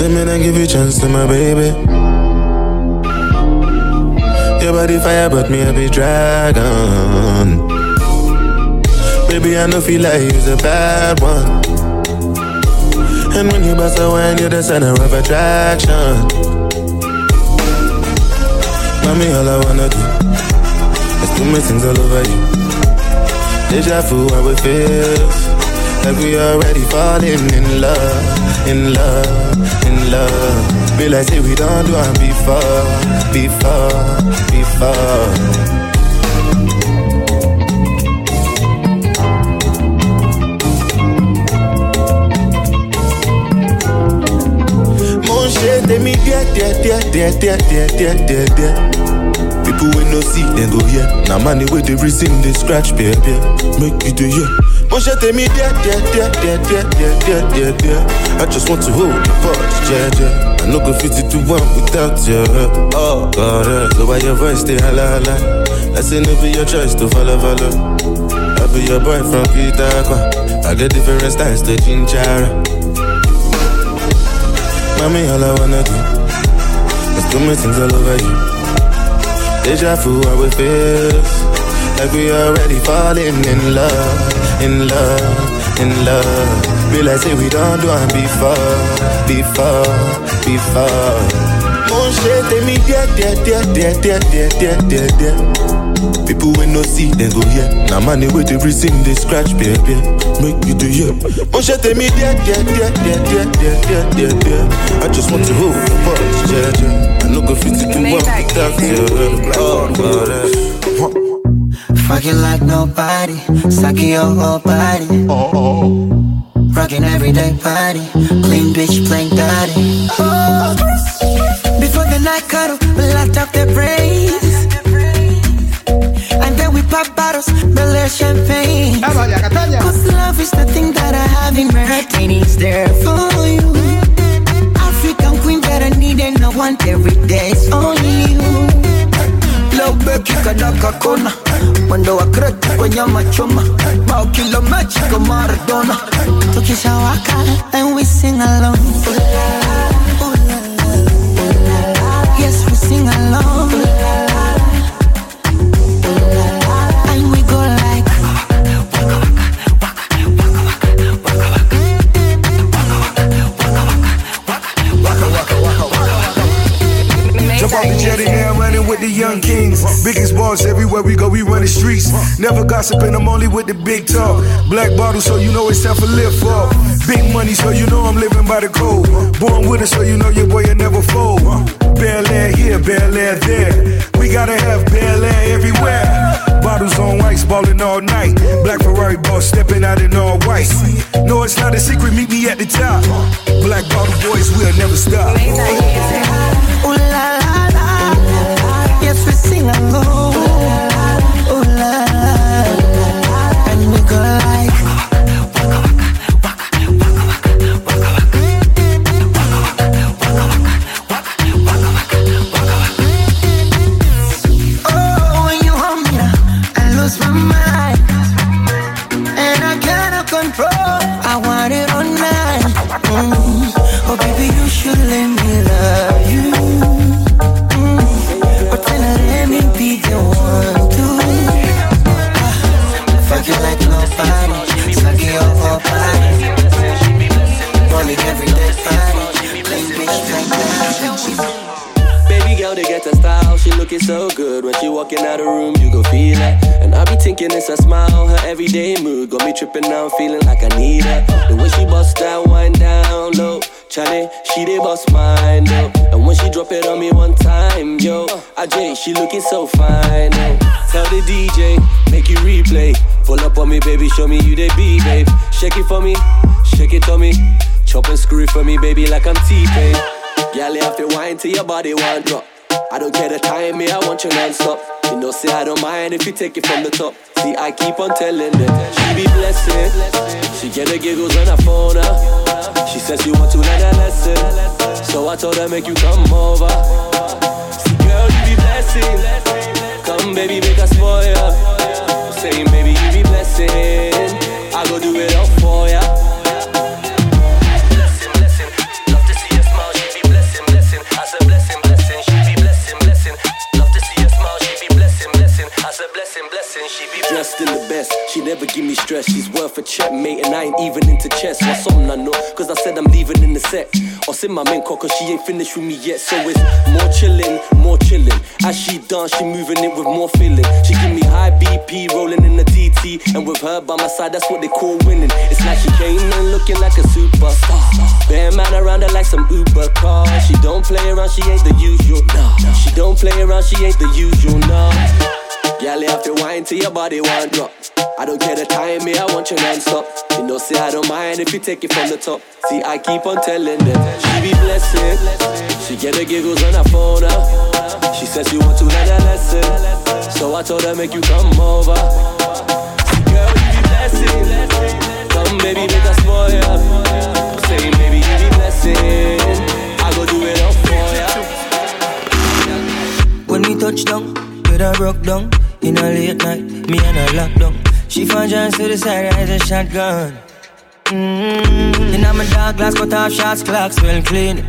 Say me then give you chance to my baby. Your body fire, but me a be dragon. Baby, I know feel like you're a bad one. And when you bust a wine, you're the center of attraction. Mommy, all I wanna do is do my things all over you. Deja vu, how it feels. Like we already falling in love, in love, in love. Be like say we don't do it before, before, before. Shit, me dear, dear, dear, dear, dear, dear, dear, dear, dear. People we no see, then go here. Now money with the reason they scratch, baby. Make you do yeah. Mon chat me dear, dear, dear, dear, dear, dear, dear, dear, dear. I just want to hold your body, yeah, yeah. I no go fit to one without you. Oh God, uh, so why your voice stay holla holla? I say no be your choice to follow follow. I be your boy from Peter I get different styles to Chinchara. Mommy, all I wanna do is do my things all over you. Deja vu, how it feels like we already falling in love in love, in love. Like say we don't do it before, before, before. Mon shit, take me dear, dear, dear, dear, dear, dear, dear, dear, dear. People when no see, they go here. Yeah. Now money with everything they scratch, baby. Make you do yeah. Mon shit, take me dear, dear, dear, dear, dear, dear, dear, dear, dear. I just want to hold the box, yeah, yeah. I no go fit to do one without you. Oh, God, Fucking like nobody, sucking your whole body. Oh, oh. Rocking everyday party, clean bitch playing daddy. Oh. Before the night cuddle, we locked up their brains. And then we pop bottles, Bel champagne. Cause love is the thing that I have in my heart, and it's there for you. African queen that I need, and no one every day, it's only you. Leo beki kadaka kona mwendo wa kreti kwenye machoma bao kila mechi kama Maradona. Tukishawaka then we sing along. Yes, we sing along. And we go like Jump off the jetty now, running with the young Biggest boss everywhere we go, we run the streets. Never gossiping, I'm only with the big talk. Black bottle, so you know it's time for lift up. Big money, so you know I'm living by the code. Born with it, so you know your boy will never fold. Air here, Air there. We gotta have Air everywhere. Bottles on ice, ballin' all night. Black Ferrari boss stepping out in all white. No, it's not a secret, meet me at the top. Black bottle boys, we'll never stop. Ooh la la sweet sing along. So good when she walking out the room, you gon' feel it. And I be thinking it's a smile, her everyday mood got me tripping now, I'm feeling like I need her. The way she bust that wine down low. Charlie, she dey bust mine though. And when she drop it on me one time, yo, AJ, she looking so fine. Oh. Tell the DJ, make you replay. Pull up on me, baby, show me you they be, babe. Shake it for me, shake it on me. Chop and screw it for me, baby, like I'm T-Pain. You have to wine till your body one drop. I don't care the time, me, I want you non-stop. You know, say I don't mind if you take it from the top. See, I keep on telling them, she be blessing. She get the giggles when I phone her. She says she want to learn a lesson. So I told her, make you come over. Sit my main cause she ain't finished with me yet. So it's more chillin', more chillin'. As she dance, she moving it with more feeling. She give me high BP, rolling in the TT. And with her by my side, that's what they call winning. It's like she came in looking like a superstar. Bear man around her like some Uber car. She don't play around, she ain't the usual. No, she don't play around, she ain't the usual. No. Girl, you have to wine till your body won't drop. I don't care the time, me, I want you non-stop. You know, say I don't mind if you take it from the top. See, I keep on telling them, she be blessed. She get the giggles when I phone her. She says she want to learn a lesson. So I told her, make you come over. See, girl, you be blessed. Come, baby, make us spoil. Say, baby, you be blessed. I go do it all for ya. When we touch down, get her broke down. In a late night, me and her locked down. She found John to the side as a shotgun. Mm-hmm. In my dark glass, cut off shots, clocks well clean.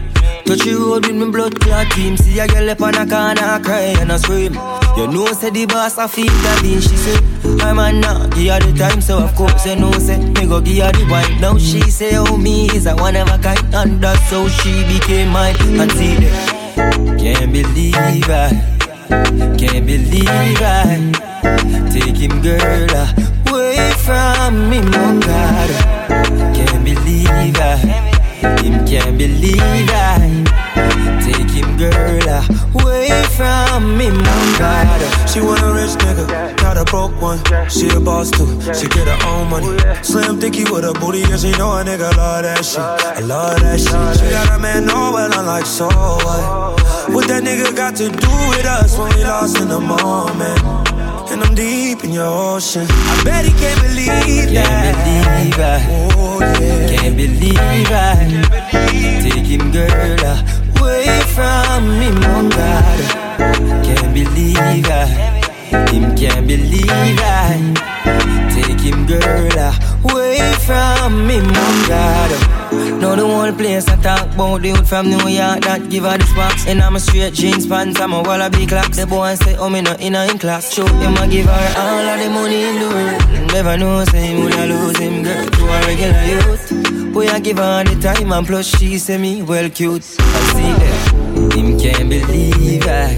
Touch you road with me blood clot team. See a girl up on a corner, cry and I scream. You know, say the boss, I feel that being. She say, I'm a nah, give her the time, so of course you know, say, me go give her the wine. Now she say, oh, me is a one of a kind, and that's how she became mine. And see that, can't believe I. Can't believe I take him, girl, away from me, my God. Can't believe I, him can't believe I take him, girl, away from me, my God. She want a rich nigga, not a broke one. She a boss too, she get her own money. Slim thicky with a booty, and she know a nigga love that shit. I love that shit. She got a man, know well, I'm like, so what? What that nigga got to do with us when we lost in the moment? And I'm deep in your ocean. I bet he can't believe that. Can't believe I. Oh, yeah. Can't believe I. Take him, girl, away from me, my God. Can't believe I. Him can't believe I. Take him, girl, away from me, my God. Now the whole place I talk about the youth from New York that give her the sparks. And I'm a straight jeans pants, I'm a wallaby clocks. The boy say, oh me no in a in class. Show him I give her all of the money in the world. Never know say him would I lose him girl to a regular youth. Boy I give her the time and plus she say me well cute. I see that him can't believe I,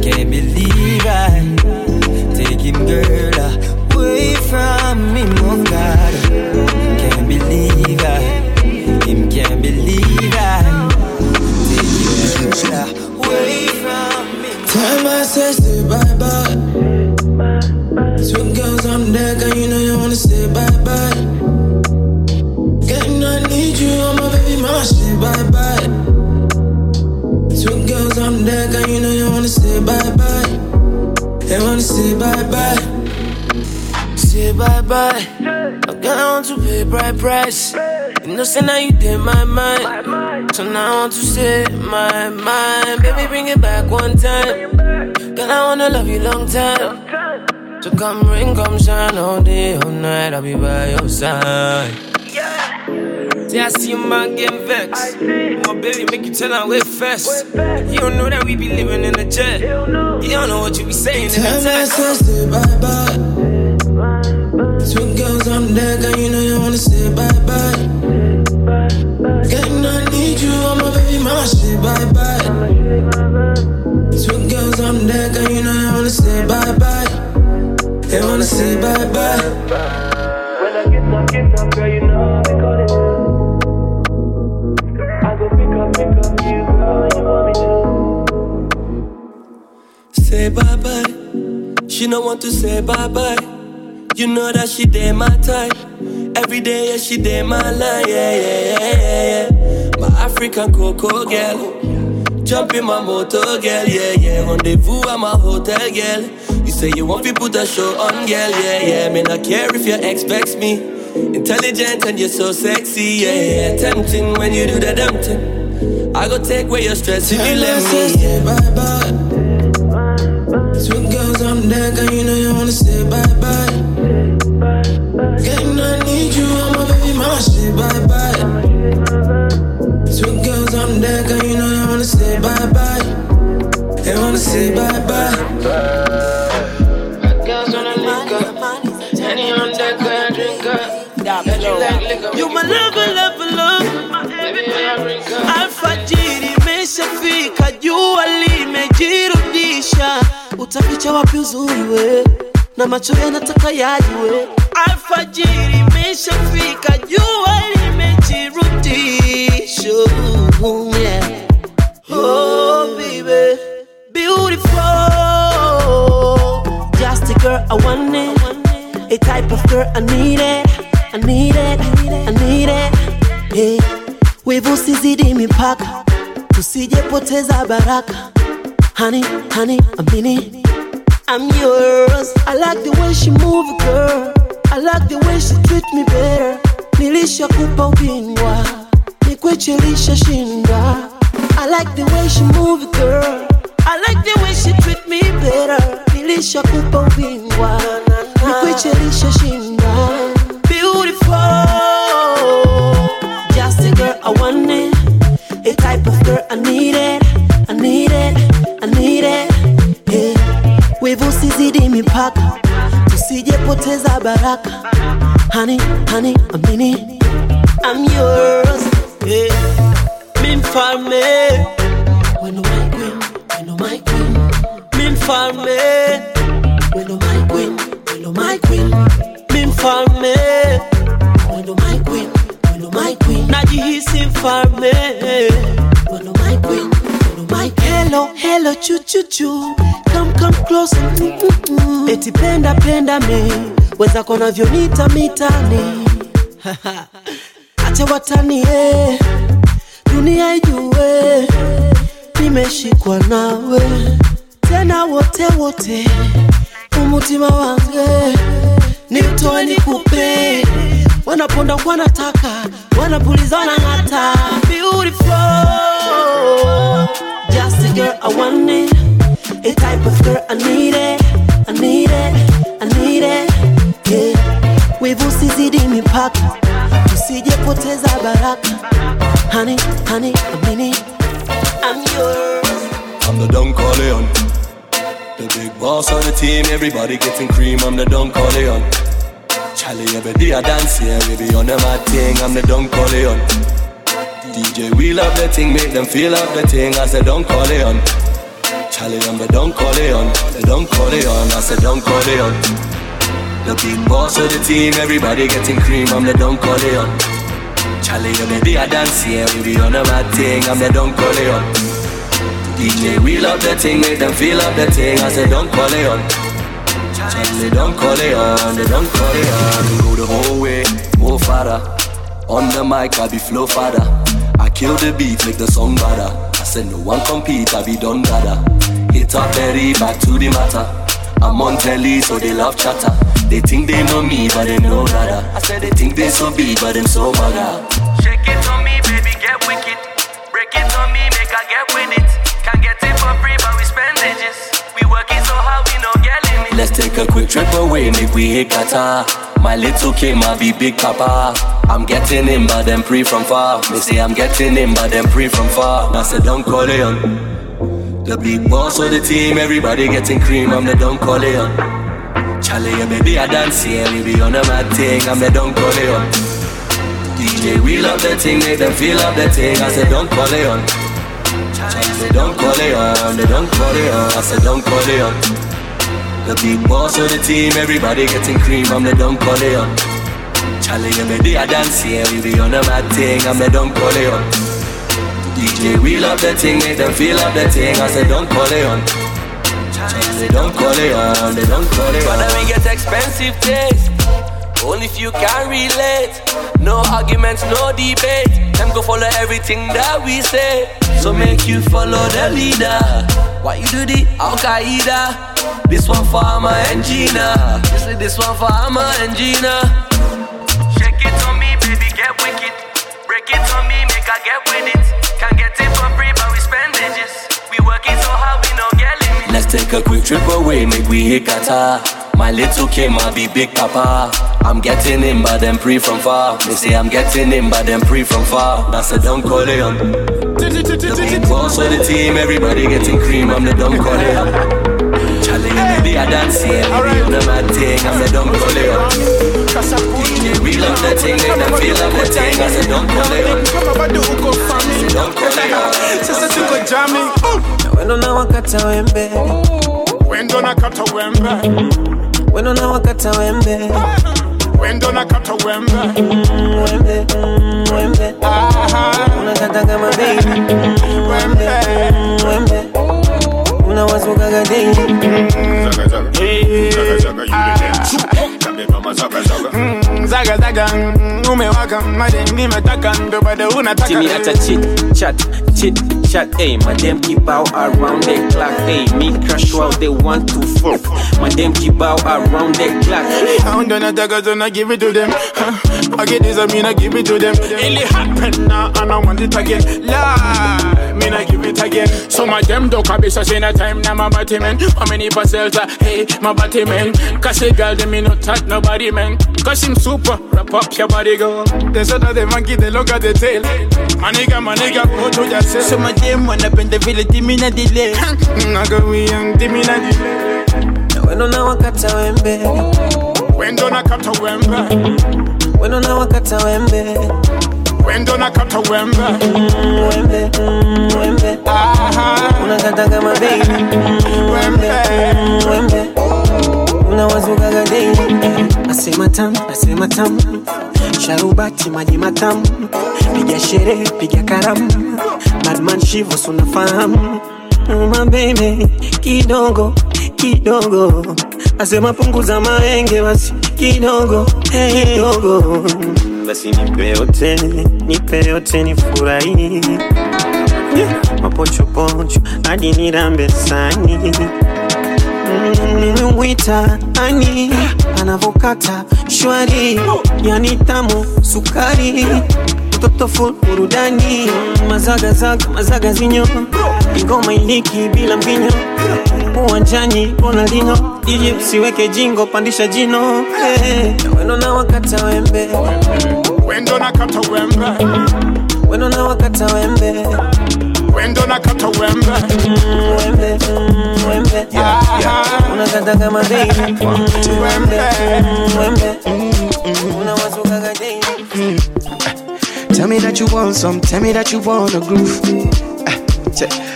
can't believe I. Take him girl away from me, my God. Can't believe I believe I take you away from me. Tell my sister bye bye. Two girls on deck, and you know you wanna say bye bye. Getting I need you, on my baby mama, say bye bye. Two girls on deck, and you know you wanna say bye bye. They wanna say bye bye. Say bye bye. I'm going to pay bright price. You know, say now you did my mind. So now I want to say my mind. Baby, bring it back one time. Girl, I wanna love you long time. So come rain, come shine all day, all night. I'll be by your side. See, I see a man getting vexed. My baby make you turn out way fast. You don't know that we be living in a jet. You don't know what you be saying in the text. Say bye bye. Two girls on deck, and you know you wanna say bye bye. Getting I need you, I'm a baby mama, say bye bye. Two girls on deck, and you know they wanna say bye bye. They wanna say bye bye. When I get up, get up, girl, you know I call it. I go pick up, pick up you, girl, you want me to. Say bye bye. She don't want to say bye bye. You know that she did my type. Every day, yeah, she did my line, yeah, yeah, yeah, yeah. My African cocoa girl. Jump in my motor, girl, yeah, yeah. Rendezvous at my hotel, girl. You say you want to put a show on, girl, yeah, yeah. Me not care if your ex vex me. Intelligent and you're so sexy, yeah, yeah. Tempting when you do the damn thing. I go take away your stress if you let me. Say bye bye. Two girls on deck, and you know you wanna say bye bye. I need you, I'ma baby my shit, bye bye. Two girls on deck, and you know I wanna say bye bye. They wanna say bye bye. Girls wanna link up, any on deck, I drink up. You like you my lover, level lover, my everything. Utaficha wapi uzuri wewe? Na macho yanataka yajue. Alfajiri imeshafika, jua limejirudisha. Yeah. Oh, baby, beautiful. Just a girl I want it. A type of girl I need it. I need it. I need it. Hey. Wivu sizidi mipaka, tusijepoteza baraka. Honey, honey, amini. I'm yours. I like the way she move, girl. I like the way she treat me better. Nilishakupa ubingwa, nikwechelisha shinda. I like the way she move, girl. I like the way she treat me better. Nilishakupa ubingwa, nikwechelisha shinda. Beautiful, just a girl I want it. A type of girl I need it. I need it. I need it. Wivu usizidi mipaka, tusijepoteza baraka. Honey, honey, amini. I'm yours. Hey. Mi mfalme, weno my queen, weno my queen. Mi mfalme, weno my queen, weno my queen. Mi mfalme, weno my queen, weno my queen. Najihisi mfalme, weno my queen. Hello, hello, chu chu chu. Come come close. Mm, mm. Eti penda penda me, weza kona navyonita mitani. Acha watani eh dunia ijue nimeshikwa nawe tena wote wote umutima wange ni utoe nikupe wanaponda wanataka wanapuliza wanang'ata I want it a type of girl I need it I need it I need it yeah wivu sizidi mipaka tusijepoteza baraka honey honey amini I'm yours I'm the Don Corleone. The big boss of the team, everybody getting cream. I'm the Don Corleone. Charlie, every day I dance here, baby, on the mad thing. I'm the Don Corleone. DJ, we love the thing, make them feel up the thing. I said don't call it on. Charlie, I'm the Don Corleone. The Don Corleone. I said Don Corleone. The big boss of the team, everybody getting cream. I'm the Don Corleone. Charlie, every day I dance here, we be on a mad thing. I'm the Don Corleone. DJ, we love the thing, make them feel up the thing. I said, don't call it on. Charlie, don't call it on, they don't call it on. Go the whole way, more farther. On the mic, I be flow father. I kill the beat, make the song better. I said, no one compete, I be done dada. Hit up Berry, back to the matter. I'm on telly, so they love chatter. They think they know me, but they know nada. I said they think they so big, but them so maga. Shake it on me, baby, get wicked. Break it on me, make I get with it. Can't get it for free, but we spend digits. Working so hard, we no. Let's take a quick trip away, make we hit Qatar. My little Kim, I be big papa. I'm getting in, but them pre from far. They say I'm getting in, but them pre from far. I said, don't call it on. The big boss of the team, everybody getting cream. I'm the don't call it on. Charlie, yeah, baby, I dance here. We be on a mad thing. I'm the don't call it on. DJ, we love the thing, make them feel up the thing. I said, don't call it on. Charlie, don't call it on. They don't call it on. I said, don't call it on. The big boss of the team, everybody getting cream. I'm the don't call it on. Charlie, yeah, baby, I dance here. We be on a mad thing. I'm the don't call it on. DJ, we love the thing, make them feel up the thing. I said, don't call it on. Charlie, don't call it on. They don't call it on. But we get expensive taste. Only if you can relate. No arguments, no debate. Them go follow everything that we say. So make you follow the leader. Why you do the Al Qaeda? This one for my Engina. This is this one for my Engina. Shake it on me, baby, get wicked. Break it on me, make I get with it. Can't get it for free, but we spend digits. We working so hard, we no get limit. Let's take a quick trip away, make we hit Qatar. My little kid might be big papa. I'm getting in, but them pray from far. They say I'm getting in, but them pray from far. That's a Don Corleone. Boss for the team, everybody getting cream. I'm the Don Corleone. Charlie, maybe I dance here. I'm the mad thing. I'm the Don Corleone. DJ, we love the thing, make them feel like the thing. I said, don't call it up. Come over, do go farming. Don't call it up. Sister, to go jamming. Now, when I wendo na wakata wembe. Wendo nakata wembe. Mm, wembe mm, wembe. Unakata kama baby. Mm, wembe. Mm, wembe unawazukaga daily Mm, zaga zaga. Mm, umewaka madem nimetaka ndo bado unataka Timmy at a chit chat, chit chat, ayy. My them keep out around the clock, ayy. Me crash while they want to fuck. My them keep out around the clock. I'm gonna take it and I give it to them. Huh. I get this, I mean I give it to them. It happen now and I want it again. Lie, mean I give it again. So my them don't come so in a time now my body man. How many parcels are hey my body man? Cause a girl they me not touch nobody man. Cause him super, wrap up your body go. They said that the monkey they look at the tail. My nigga, my nigga, go to yourself. So my them wanna bend the village, me na delay. Mm, I go we young, dimmy na delay. Wendo na wakata wembe, Wendo na kata wembe. wendo na wakata wembe, Wendo na kata wembe. wembe wembe aha. una unakata kama baby wembe wembe una wembe unawazukaga daily. Nasema tamu, nasema tamu, sharubati maji matamu, piga sherehe, piga karamu, madman shivo sunafahamu mabebe kidogo kidogo, asema punguza maenge basi kidogo. Kidogo, basi nipe yote, nipe yote nifurahi. Mapochopocho hadi nirambe sani nimemwita ani anavokata shwari. Yani tamu sukari mtoto full burudani mazagazaga mazaga zinyo. Ingoma iliki bila mbinyo uwanjani Ronaldinho DJ usiweke jingo pandisha jino. Hey, weno na wakata wembe. Wendo na kata wembe. weno na wakata wembe. Wendo na kata wembe. Wembe wembe. Unakata kama baby. Mm, wembe wembe Tell me that you want some, tell me that you wanna groove. Ah,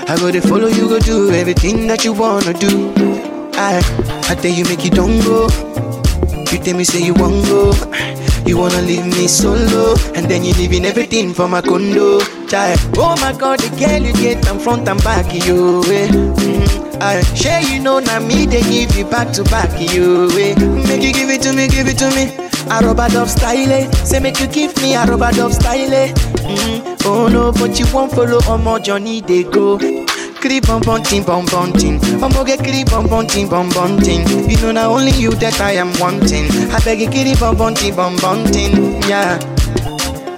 I go to follow you, go do everything that you wanna do. I, I tell you, make you don't go. You tell me, say you won't go. You wanna leave me solo, and then you leaving everything for my condo. Child. Oh my god, the girl you get them front and back, you. Eh. Mm, I share you know, now me, they give you back to back, you. Eh. Make you give it to me, give it to me. A dub style, eh. say make you give me a rub a dub style. eh. Mm, oh no, but you won't follow on my journey, they go. Creep on bunting, bum bunting. I'm gonna get creep on bunting, bum bunting. You know, not only you that I am wanting. I beg you, creep on bunting, bum bunting. Yeah.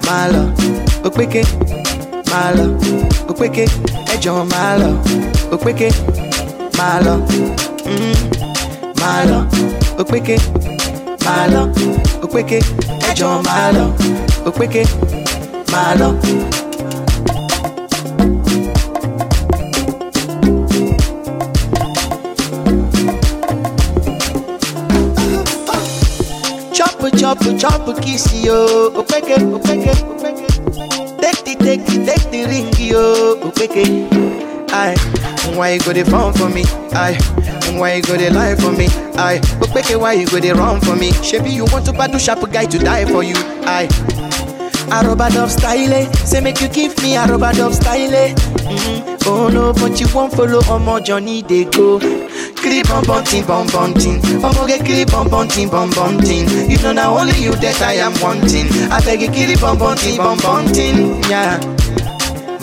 Malo, okweke, malo, okweke, ejo malo, okweke, malo, mm, malo, okweke, malo, okweke, ejo malo, okweke, malo. Chop chop chop kiss yo, opeke opeke opeke. Take the take the take the ring yo, opeke. Aye, why you go the phone for me? Aye, why you go the lie for me? Aye, opeke why you go the run for me? Shebi you want to battle sharp guy to die for you? Aye. Aroba dub style, eh. say make you give me aroba dub style. eh. Mm, oh no, but you won't follow on my journey they go. Creep on bunting, bum bunting. Omo get creep on bunting, bum bunting. You know now only you that I am wanting. I beg you creep on bunting, bum bunting. Yeah,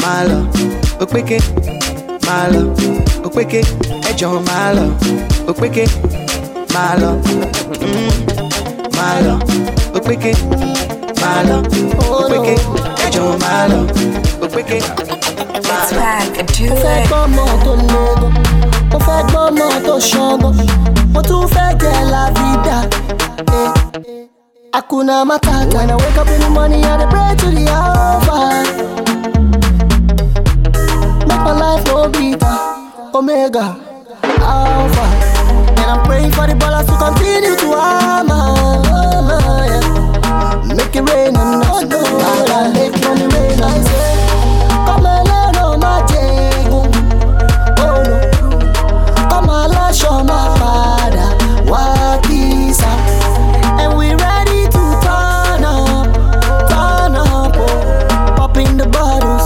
My love, Okeke, my malo, okweke, malo, okweke, ejo malo, okweke, malo, mm, malo, okweke, malo, okweke, ejo malo, okweke, It's back and do mo fẹ́ gbọ́ ọmọ tó lógo mo fẹ́ gbọ́ ọmọ tó ṣọgbọ́n mo tún fẹ́ jẹ́ la vida. Eh. Hakuna matata. When I wake up in the morning I pray to the Alpha. Make my life no bitter, Omega, of. And I'm praying for the ballers to continue to armor. Make it rain and not no I make money rain, I say. Come and learn on my table. Oh no. Come and lash on my father. What is up? And we ready to turn up, turn up. Oh. Popping the bottles.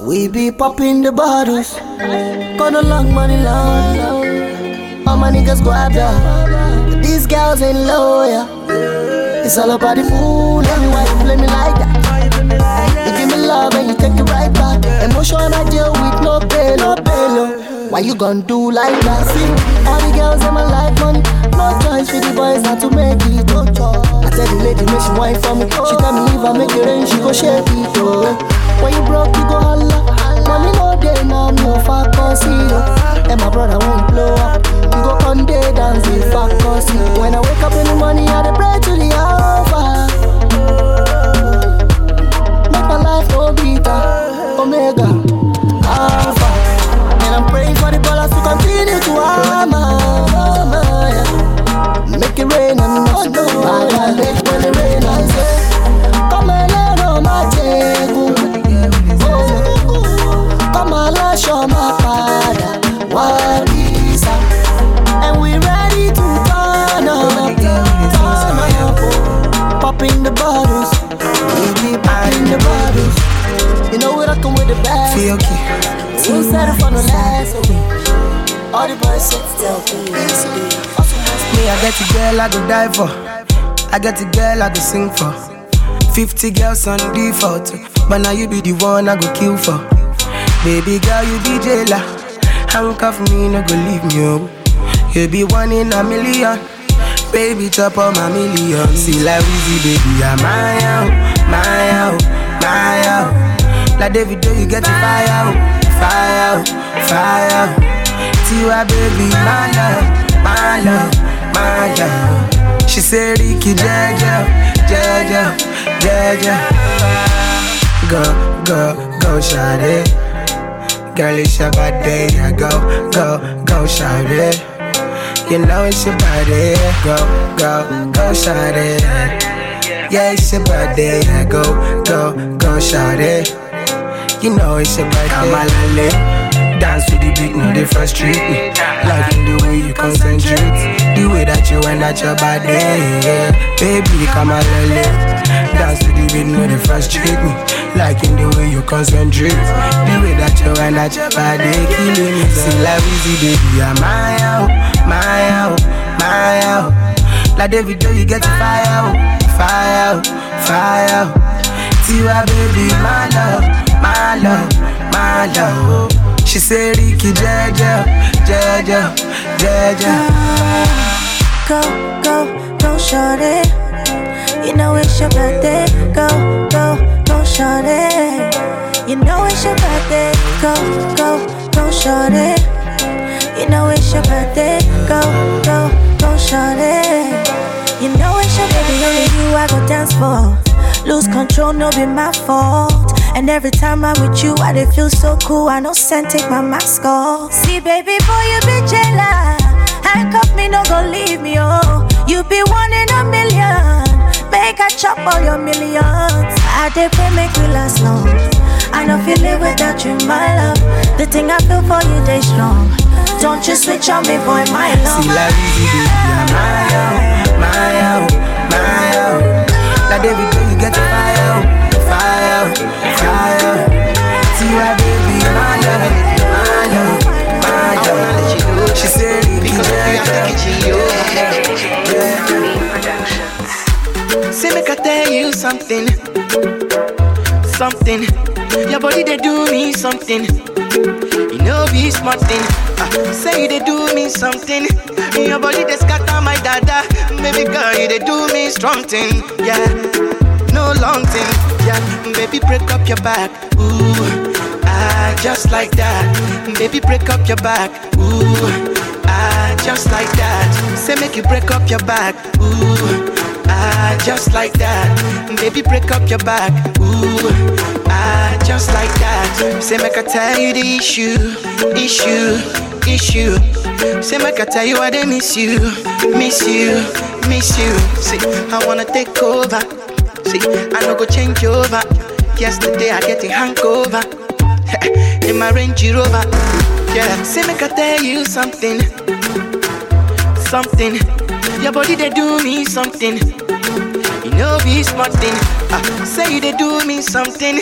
We be popping the bottles. Got a long money long. long. All my niggas out there. These girls ain't loyal. It's all about the moon. Every why you play me like that? You give me love and you take it right back. Emotion I deal with no pain, no pay, no. Why you gon' do like that? See, all the girls in my life, money. No choice for the boys not to make it. I tell the lady, make she wine for me. She tell me if I make it rain, she go shake it. Oh. When you broke, you go holla. Mommy no day no fuck conceal. And my brother won't blow up, We go on day dance with fuck conceal. When I wake up in the morning, I pray to the okay. Two set up the last week. All the boys sit still, please. Me, I get a girl I go die for. I get a girl I go sing for. 50 girls on default. But now you be the one I go kill for. Baby girl, you be jailer. Handcuff me, no go leave me. Oh. You be one in a million. Baby, chop on my million. See like Weezy, baby, I'm my out, my out, my out. Like David, do you get the fire out, fire fire. Tiwa, baby, my love, my love, my love. She said, Ricky, Jaja, Jaja, Jaja. Go, go, go, shout it. Girl, it's your body, yeah, go, go, go, shout it. You know it's your body, go, go, go, shout it. Yeah, it's your body, yeah, go, go, go, shout it. You know it's a body. Come on, lale. Dance to the beat, no, they frustrate me. Like in the way you concentrate, the way that you wind at your body, yeah. Baby, come on, lale. Dance to the beat, no, they frustrate me. Like in the way you concentrate, the way that you wind at your body, killing me. See, like easy, baby, I'm my out, my out, my out. Like David, you get the fire out, fire out, fire out. Tiwa, baby, my love, my love, my love. Oh. She said, Ricky, Jaja, Jaja, Jaja. Go, go, go, shorty. You know it's your birthday. Go, go, go, shorty. You know it's your birthday. Go, go, go, shorty. You know it's your birthday. Go, go, go, shorty. You know it's your baby, only you I go dance for. Lose control, no be my fault. And every time I'm with you, I dey feel so cool. I know send take my mask off. See, baby boy, you be jealous. Handcuff me, no go leave me, oh. You be one in a million. Make I chop all your millions. I dey pray make we last long. I don't feel it without you, my love. The thing I feel for you, they strong. Don't you switch on me, boy, my love. See, like baby, my out, my out, my out. Like David, something, something. Your body, they do me something. You know, be smart thing. Uh, say they do me something. Your body, they scatter my dada. Baby girl, you they do me strong thing. Yeah, no long thing. Yeah, baby, break up your back. Ooh, ah, just like that. Baby, break up your back. Ooh, ah, just like that. Say, make you break up your back. Ooh. Ah, just like that. Baby, break up your back. Ooh, ah, just like that. Say, make I tell you the issue, issue, issue. Say, make I tell you I they miss you, miss you, miss you. See, I wanna take over. See, I no go change over. Yesterday I get a hangover in my Range Rover. Yeah, say, make I tell you something, something. Your body they do me something. You know be smart thing. Uh, say they do me something.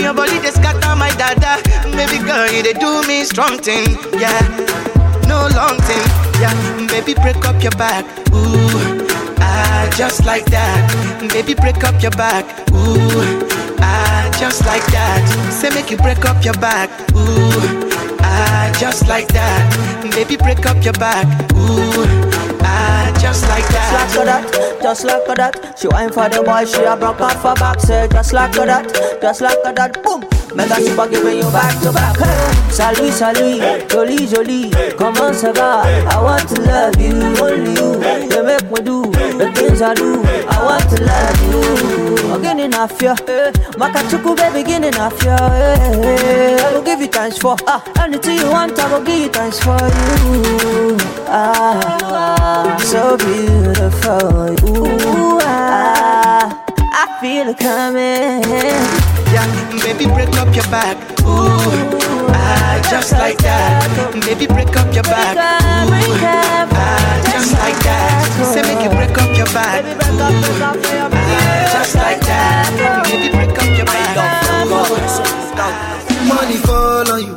Your body they scatter my dada. Baby girl, you they do me strong thing. Yeah, no long thing. Yeah, baby break up your back. Ooh, ah, just like that. Baby break up your back. Ooh, ah, just like that. Say make you break up your back. Ooh, ah, just like that. Baby break up your back. Ooh, just like that. Just like that, just like that. She wine for the boy, she a broke off her back. Say just like that, just like that. Boom. Mega super giving you back to back. Hey. Salut, salut, jolie, jolie. Comment ça va? I want to love you, only you. You make me do the things I do. I want to love you. I'm getting off you. Eh. Makachuku, baby, getting off you. Eh. I will give you thanks for ah, anything you want. I will give you thanks for you. Ah, so beautiful. Ooh, ah, feel it coming. Yeah, baby, break up your back. Ooh, ah, just like that. Baby, break up your back. Ooh, ah, just like that. Say make you break up your back. Ooh, ah, just like that. Baby, break up your back. Money fall on you,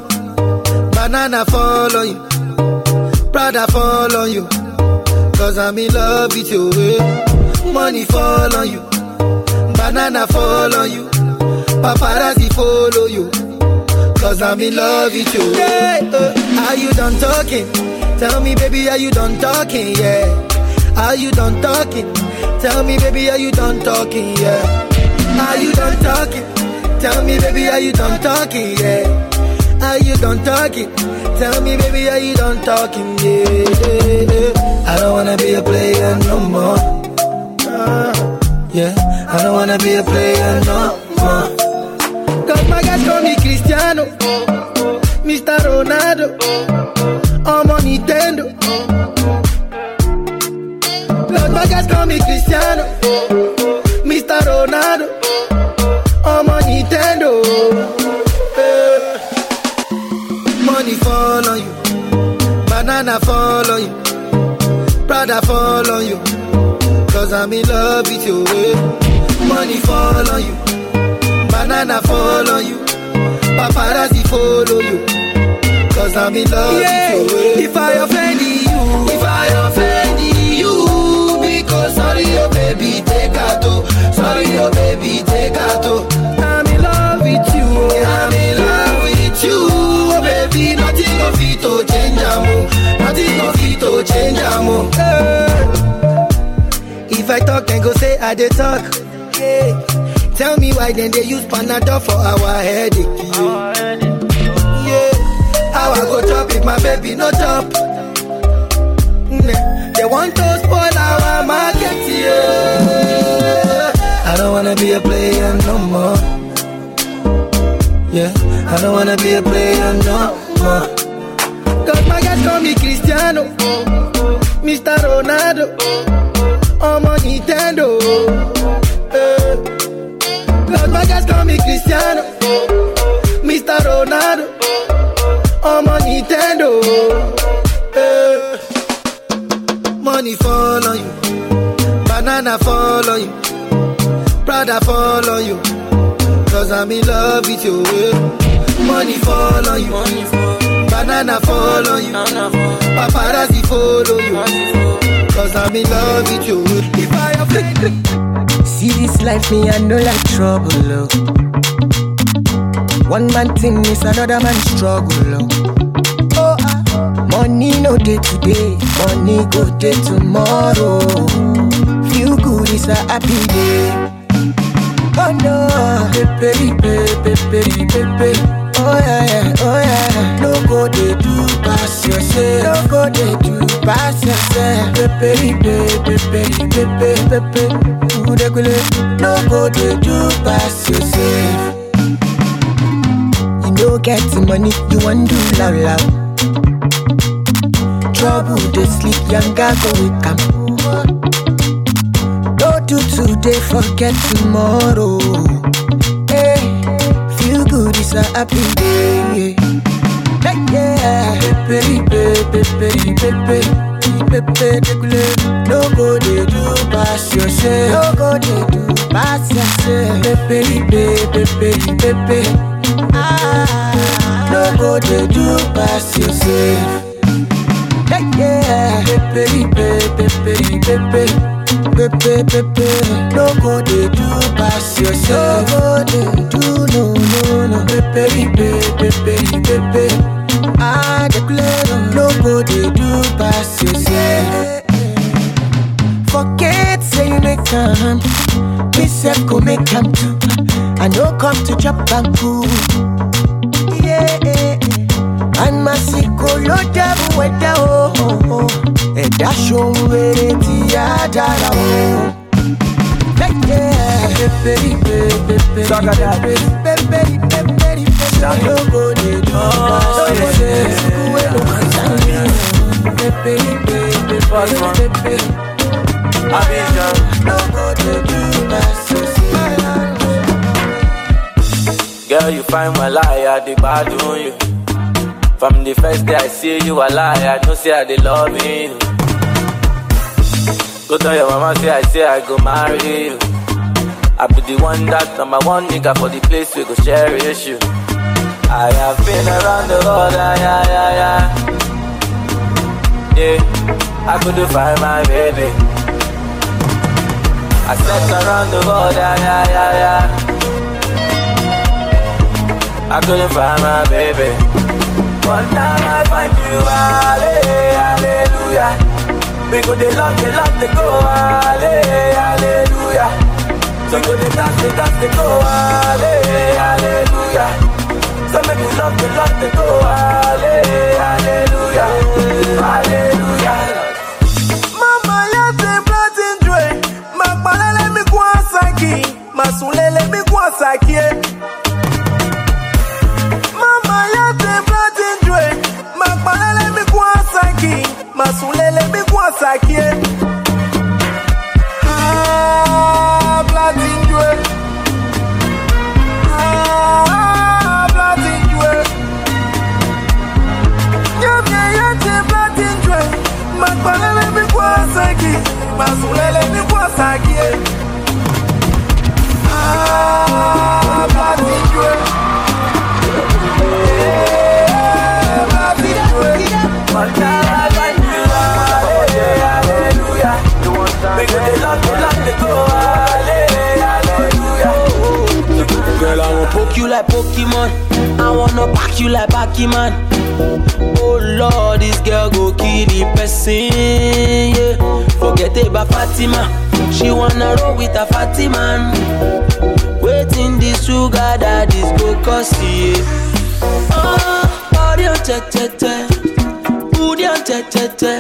banana fall on you, Prada fall on you. Cause I'm in love with you. Money fall on you, banana fall on you, paparazzi follow you. Cause I'm in love with you. Yeah, uh, are you done talking? Tell me, baby, are you done talking? Yeah. Are you done talking? Tell me, baby, are you done talking? Yeah. Are you done talking? Tell me, baby, are you done talking? Yeah. Are you done talking? Tell me, baby, are you done talking? Yeah. yeah, yeah. I don't wanna be a player no more. Uh, yeah. I don't wanna be a player no more. Cause my guys call me Cristiano, Mr. Ronaldo, I'm on Nintendo. Cause my guys call me Cristiano, Mr. Ronaldo, I'm on Nintendo. Eh. Money fall on you, banana fall on you, Prada fall on you. I'm in love with you. eh. Money fall on you, banana fall on you, paparazzi follow you. Cause I'm in love with you. eh. If I offend you, if I offend you, because sorry, oh baby, take a toe. Sorry, oh baby, take a toe. I'm in love with you. I'm in love with you. Oh baby, nothing of it to change amo. Nothing of it to change amo. If I talk, then go say I dey talk. Yeah. Tell me why then they use Panadol for our headache. Yeah. yeah. How I go chop if my baby no chop? Nah. They want to spoil our market. Yeah. I don't wanna be a player no more. Yeah. I don't wanna be a player no more. Cause my guys call me Cristiano, Mr. Ronaldo, On Nintendo. Eh. Cause my guys call me Cristiano, Mr. Ronaldo, on Nintendo. Eh. Money fall on you, banana fall on you, Prada fall on you. Cause I'm in love with you. eh. Money fall on you, banana fall on you, paparazzi follow you. Cause I'm in love with you. If I offend See this life, me I know like trouble. Oh. One man thing is another man struggle. Oh. Oh, ah. Money no day today, money go day tomorrow. Feel good is a happy day. Pepe, pepe, pepe, pepe. Ooh, they go No go they do pass yourself. You no get money, you want do loud loud. Trouble they sleep, younger go wake up. Don't do today, forget tomorrow. Hey, feel good, it's a happy day. Hey, yeah, pepe, pepe, pepe, pepe, pepe, pepe, No go they do pass yourself. No go they do pass yourself. Pepe, pepe, pepe, pepe. Ah, no go dey do pass yourself. Yeah, pepe, pepe, pepe, pepe. Pepe, pepe, no go dey do pass yourself. No go dey do, no, no, no. Pepe, pepe, pepe, pepe. Ah, declare, no go do pass yourself. Forget say you make am, me sef go make am too. I no come to chop and cool. Yeah, and my sicko ló dẹ́rù ẹ̀dá o. Ẹ̀dá ṣohun rere tí a dára o. Pépéri pépépéri pépéri pépéri pépéri lógo lè Girl, you find my lie, I dey gbadun you. From the first day I see you, I lie, I know say I dey love you. Go tell your mama say I say I go marry you. I be the one that number one nigga for the place we go cherish you. I have been around the world, yeah, yeah, yeah, yeah. Yeah, I couldn't find my baby. I searched around the world, yeah, yeah, yeah, yeah. I couldn't find my baby. But now I find you, hallelujah. We go they love, they love, they go, hallelujah. So go they dance, they dance, they go, hallelujah. So make we love, they love, they go, halle- hallelujah, hallelujah. Like Pokemon. I wanna pack you like Pac-Man. Oh Lord, this girl go kill the person. Yeah. Forget about Fatima. She wanna roll with a Fatima. Waiting this sugar daddy's go cost yeah. Oh, body on te te te, booty on te te te.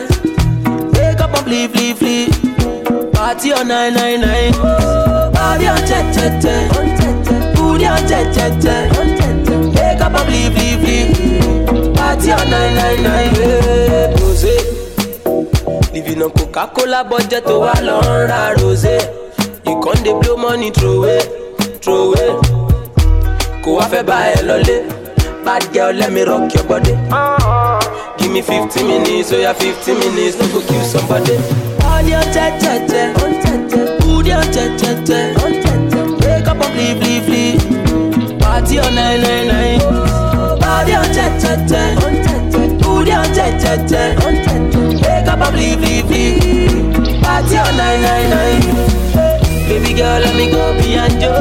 Wake up and flee flee flee. Party on nine nine nine. Oh, Body on te te te, on te te te. Wake up and flee flee flee. Party on nine nine nine. Yeah, rosé. Living on Coca-Cola budget to a long rosé. You can't dey blow money throw away, throw away. Kò wá fẹ́ bá ẹ lọlé. Bad girl, let me rock your body. Give me 50 minutes, oh yeah, 50 minutes, no go kill somebody. Body on te te te, booty on te te te. Wake up and flee flee flee. Party on nine nine nine. Body on te te te, booty on te te te. Wake up and flee flee flee. Party on nine nine nine. Baby girl, let me go beyond you,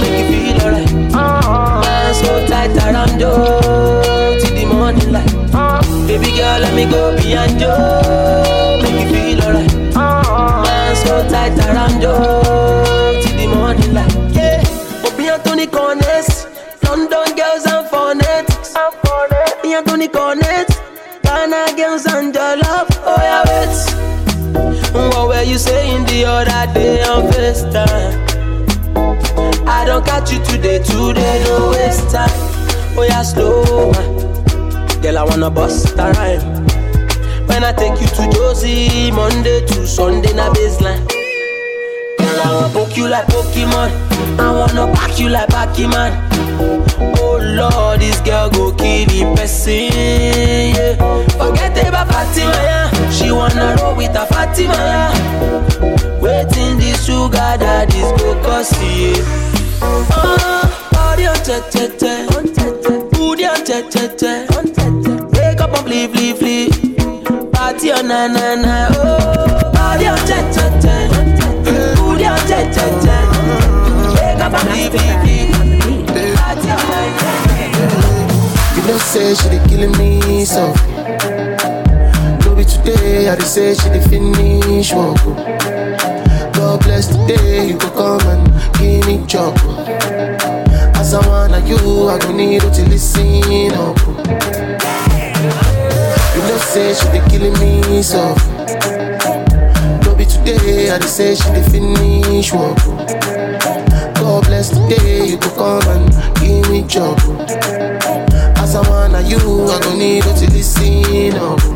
make you feel alright. Man so tight around you till the morning light. Baby girl, let me go beyond you Anthony Cornets, Ghana girls and your love. Oh yeah, wait. What were you saying the other day on FaceTime? I don't catch you today, today, no waste time. Oh, yeah, slow. Girl, I wanna bust a rhyme. When I take you to Josie, Monday to Sunday, na baseline. Girl, I wanna poke you like Pokemon. I wanna pack you like Pac-Man. Lord, this girl go kill the person. Yeah. Forget about Fatima, yeah. She wanna roll with a Fatima, yeah. Waiting this sugar daddies go cost you. Oh, body on te te te, booty on te te te. Wake up and leave, leave, leave. Party on na na na. Oh, body on te te te, booty on te te te. Wake up and leave, leave, leave. Know, say she dey killing me so. No be today, I dey say she dey finish work. oh. God bless the day you go come and give me job. oh. As I wanna you, I go need you to listen up. oh. You know, say she dey killing me so. No be today, I dey say she dey finish work. Oh. God bless the day you go come and give me job. Oh. You, I gon' need you to listen up.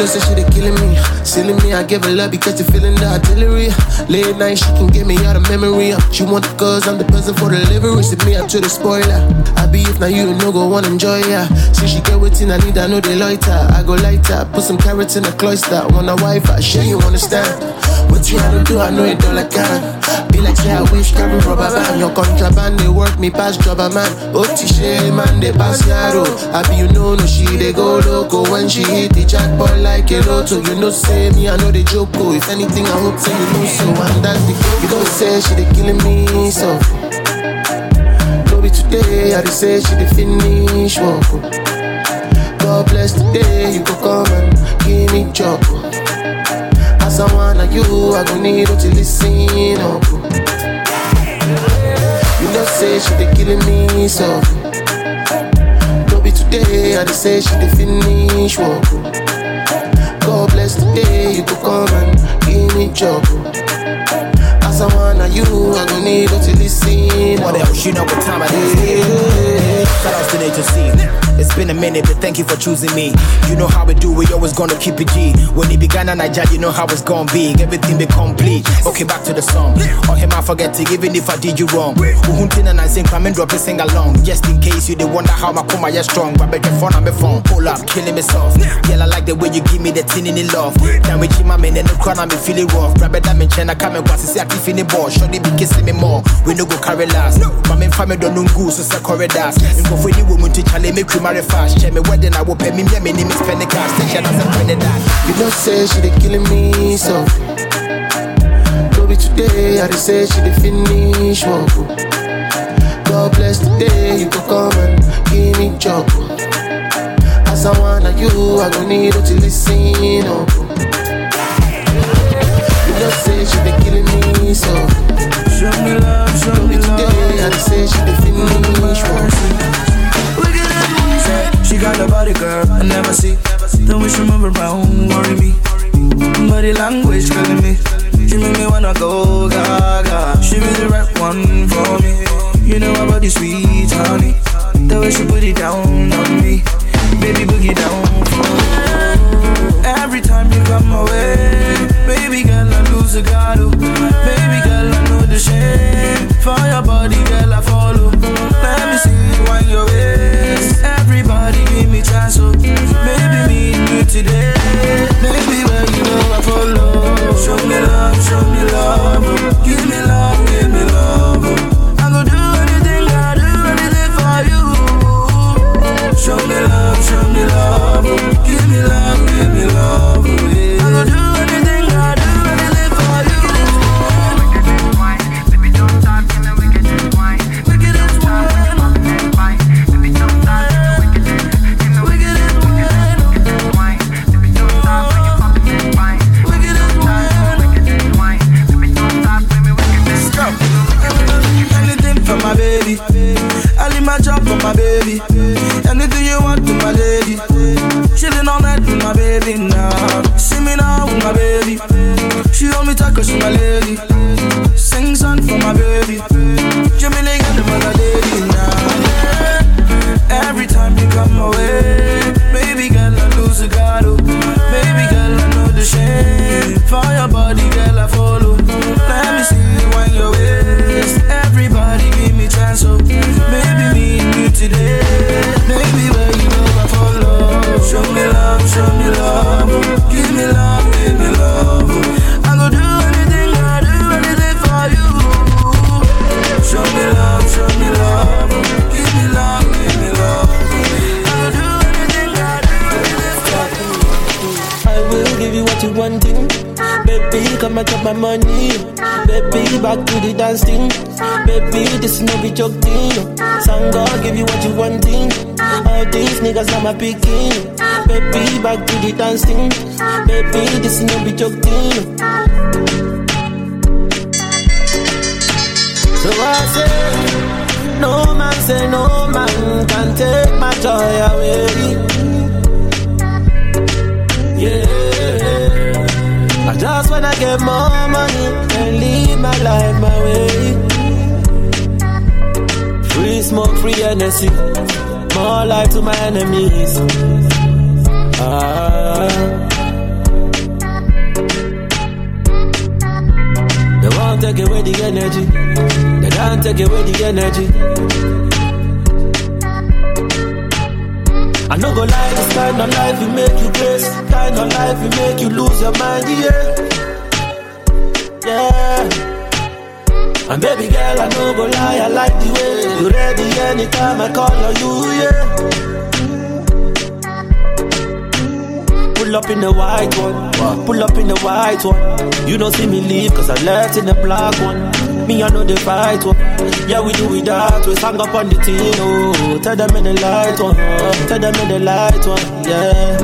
Yeah. You know, say killing me, silly me. I give her love because she feeling the artillery. Late night, she can get me out of memory. She want the cause, I'm the person for delivery. See me up to the spoiler. I be if now you no go wanna enjoy ya. See she get waiting, I need, I know they loiter. I go lighter, put some carrots in the cloister. I wanna wife, I sure you understand. What you had to do, I know it all I can. Be like, say, I wish carry rubber band. Your contraband, they work me past jobber man. Otishe man, they pass yaro. Oh. I be you know, no, she they go loco. When she hit the jackpot like a lotto. You know, say me, I know they joke. oh. If anything, I hope say you know so. And that's the say she they killing me, so. Be today, I dey say she dey finish work. oh. God bless the day you go come and give me job. oh. As I wanna you, I gon' need you to listen up. oh. You know say she dey killing me so. Be today, I say she dey finish work. oh. God bless the day you go come and give me job. oh. As I wanna you, I gon' need to listen. What else? You know what time it is. Shout out to Nature C. It's been a minute, but thank you for choosing me. You know how we do, we always gonna keep it G. When it began in Niger, you know how it's gonna be. Everything be complete. Okay, back to the song. Oh, on him, I forget to even if I did you wrong. Uhuntin and I sing, come and drop it, sing along. Just in case you did wonder how my coma is strong. But better phone on my phone. Pull up, killing me soft. Girl, I like the way you give me the tin in the love. Then we keep my man in the crown, I'm feeling rough. Grab it, I'm in China, come and watch, see, I keep feeling ball. Sure, they be kissing me more. We no go carry last. My main family don't know goose, so corridors. Go for the woman to challenge me, cream marry fast. Check me wedding, I will pay me, me name is Penny Cash. Station as a penny that. You know say she dey killing me so. Be today, I dey say she dey finish work. God bless the day you go come and give me job. As I wanna you, I go need you to listen up. You know say she dey killing me so. Show me love, show me love. Today, I say she finish work. She got a body, girl, I never see. The way she move around, worry me. Body language killing me. She make me wanna go gaga. She be the right one for me. You know her body sweet, honey. The way she put it down on me. Baby, boogie down for me. Every time you come my way, baby girl, God. oh. Baby girl, I know the shame. For your body, girl, I follow. Let me see you on your waist. Everybody give me chance, oh. Baby, me and you today. Baby, where you know I follow. Show me love, show me love. Give me love, my picking. Baby, back to the dancing. Baby, this is no be joking. So I say, no man say no man can take my joy away. Yeah. I just wanna get more money and live my life my way. Free smoke, free energy, more life to my enemies. Ah. They won't take away the energy. They can't take away the energy. I no go lie, this kind of life will make you grace. Kind of life will make you lose your mind, yeah. And baby girl, I no go lie, I like the way you ready anytime I call on you, yeah. Pull up in the white one, pull up in the white one. You don't see me leave, cause I left in the black one. Me, I know the fight one. Yeah, we do it that way. Hang up on the team, oh. Tell them in the light one. Tell them in the light one, yeah.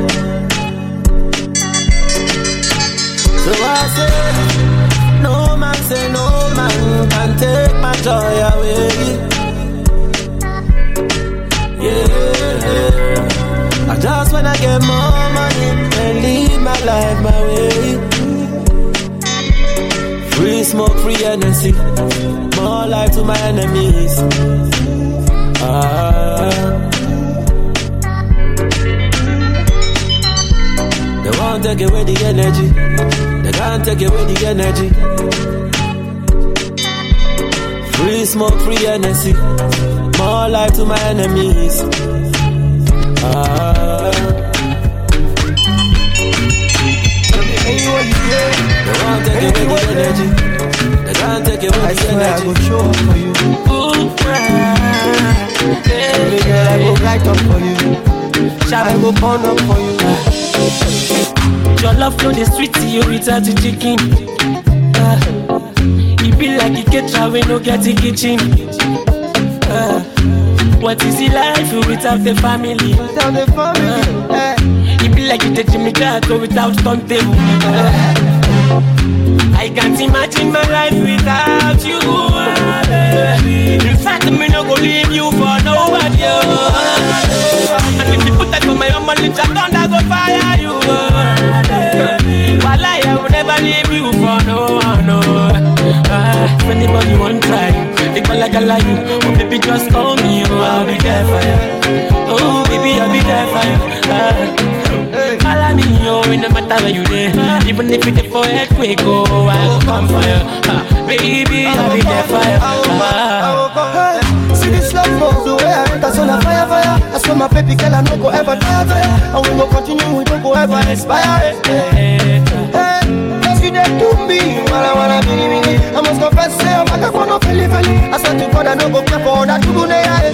So I say, no man say no take my joy away. Yeah. I just wanna get more money and live my life my way. Free smoke, free energy. More life to my enemies. Ah. They won't take away the energy. They can't take away the energy. Smoke, free energy. More life to my enemies. Ah. They won't take away the energy. They can't take away I the swear I go show up for you. Girl, I go light up for you. I go burn up for you. Your love flow the to you the chicken. Like a caterer we no get a kitchen. Uh, what is the life without the family? Without the family, uh, it be like you take Jimmy Jacko without table. Uh, I can't imagine my life without you. baby. In fact, me no go leave you for nobody. uh, And if you put that for my own money, I don't go fire you. uh, While I will never leave you for no Uh, if anybody want try, they call like a lie. Oh, baby, just call me. Oh, I'll be there for you. Oh, baby, I'll be there for you. Uh, Follow me, yo, it no matter where you there. Even if it's for earthquake, oh, I will come for you. Uh, baby, I'll be there for you. Uh, See this love for the way I enter, so na fire, fire. I swear my baby girl, I no go ever tire, tire. And we go continue, we don't go ever expire. Hey, you to me, wanna wanna. I must confess, say I'm like a one of Philly, Philly. I swear to God, I no go care for that to go there.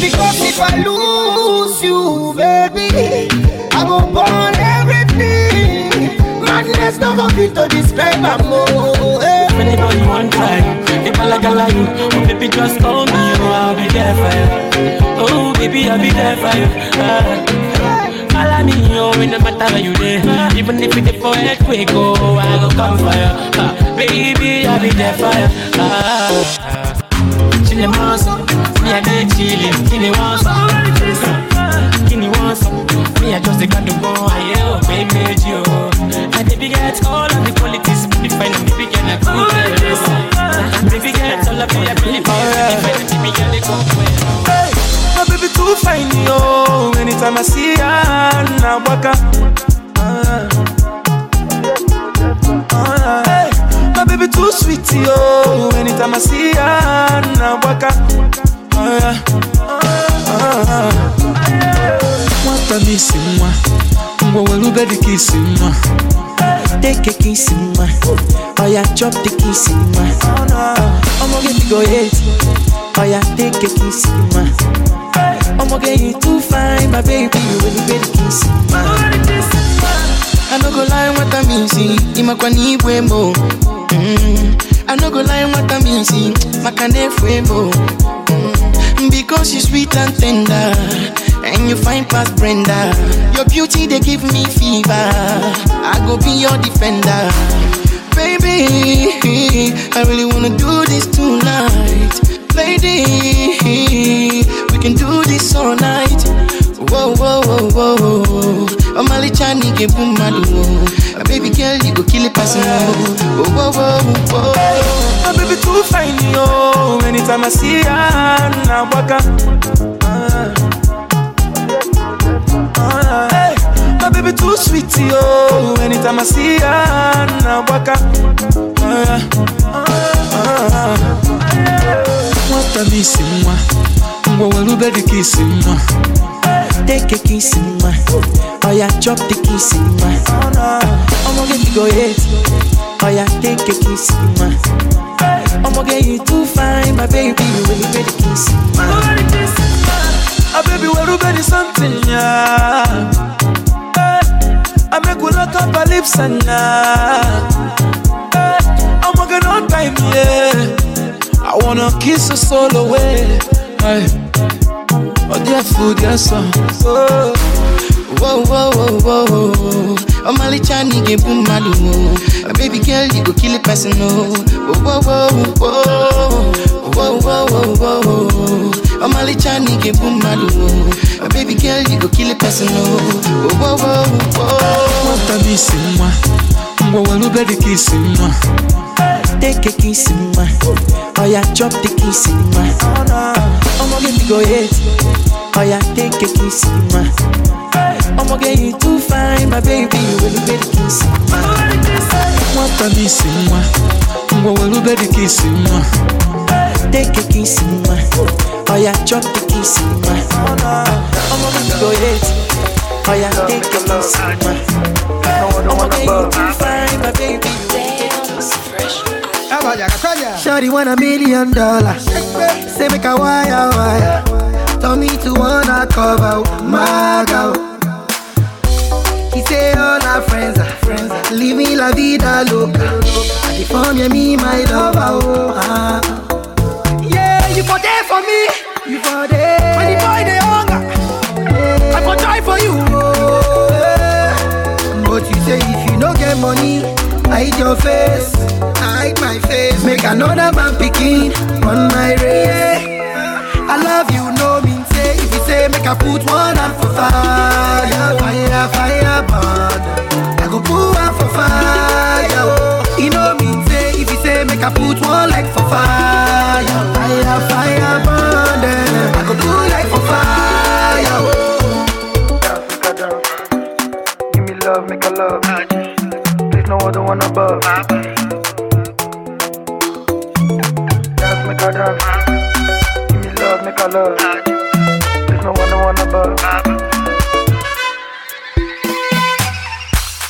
Because if I lose you, baby, I go burn everything. Madness no go fit to describe my mood. If anybody want try, they call like a lie. Oh, baby, just call me, oh, I'll be there for you. Oh, baby, I'll be there for you. Uh, Follow me, oh, it no matter where you there. Even if it's for earthquake, oh, I go come for you. Uh, baby, I'll be there for you. Uh, Chile monster, me a dey chillin'. Kini want some? Kini want some? Me a just a got to go, I oh, baby, you. And baby get all of the qualities, be fine, and baby get a good place. Baby get all of the abilities, be fine, and baby get a good place. Hey, my baby too fine, yo. Anytime I see her, now waka. Ah. Ah. Hey, my baby too sweet, yo. Anytime I see her, now waka. Ah, yeah. Ah. nwata m isi nwa ngwa welube dị ka isi nwa take ka isi nwa oya chop dị ka isi nwa ọmọge bigo yet oya take ka isi nwa ọmọge you too fine. My baby welube dị ka isi nwa I misi imakwa n'igwe mo Mm. I no go lie maka misi maka na-efu mo Mm. because you sweet and tender and you fine past Brenda. Your beauty they give me fever. I go be your defender. Baby I really wanna do this tonight. Lady can do this all night whoa whoa whoa whoa whoa I'm Omali chani ke bumadu My baby girl you go kill a person Whoa whoa whoa whoa My baby too fine, yo. Anytime I see her, I walk Ah. Ah. My baby too sweet, yo. Anytime I see her, now waka. Ah, ah. What a isi nwa ngwa welube dị ka isi nwa Take a kiss in my Oh yeah, chop the kiss in my I'ma get you go hate Oh yeah, take a kiss in my I'ma get you too fine, my baby get a kiss in my Ah, baby, we're ready something, yeah. I make we lock up our lips and yeah. Hey, I'm working on time, yeah. I wanna kiss your soul away. Hey, oh, dear food, yes, sir. Oh. Whoa whoa whoa whoa whoa Omali chani ke bumadu My baby girl you go kill a person oh. Whoa whoa whoa whoa Whoa whoa whoa whoa Omali chani ke bumadu My baby girl you go kill a person oh. Whoa whoa whoa Nwata m isi nwa ngwa welube dị ka isi nwa Take a kiss in my Oh yeah, chop the kiss in my I'ma get you go hate Oh yeah, take a kiss in my I'ma get you too fine, my baby Will you a kiss in my Nwata m isi nwa ngwa welube dị ka isi nwa Take a kiss in my Oh yeah, chop the kiss in my I'ma get you go hate Oh yeah, take a kiss in my I'ma get you too fine, my baby Shawty want a million dollars. Say make a wire wire. Tell me to wanna cover my girl. He say all our friends are friends. Living la vida loca. I deform you, me my lover. Oh, ah. Yeah, you for there for me. You for there. When the boy they hunger, I for try for you. Oh, yeah. But you say if you no get money, hide your face. Hide my face. Make another man picking on my race. I love you, no mean say. If you say make I put one hand for fire, fire, fire, burn. I go put one for fire. Oh. You know mean say. If you say make I put one leg for fire, fire, fire, burn. I go put leg for fire. Oh. Give me love, make a love. There's no other one above. Make a dance. Give me love, make a love. There's no one, other one above.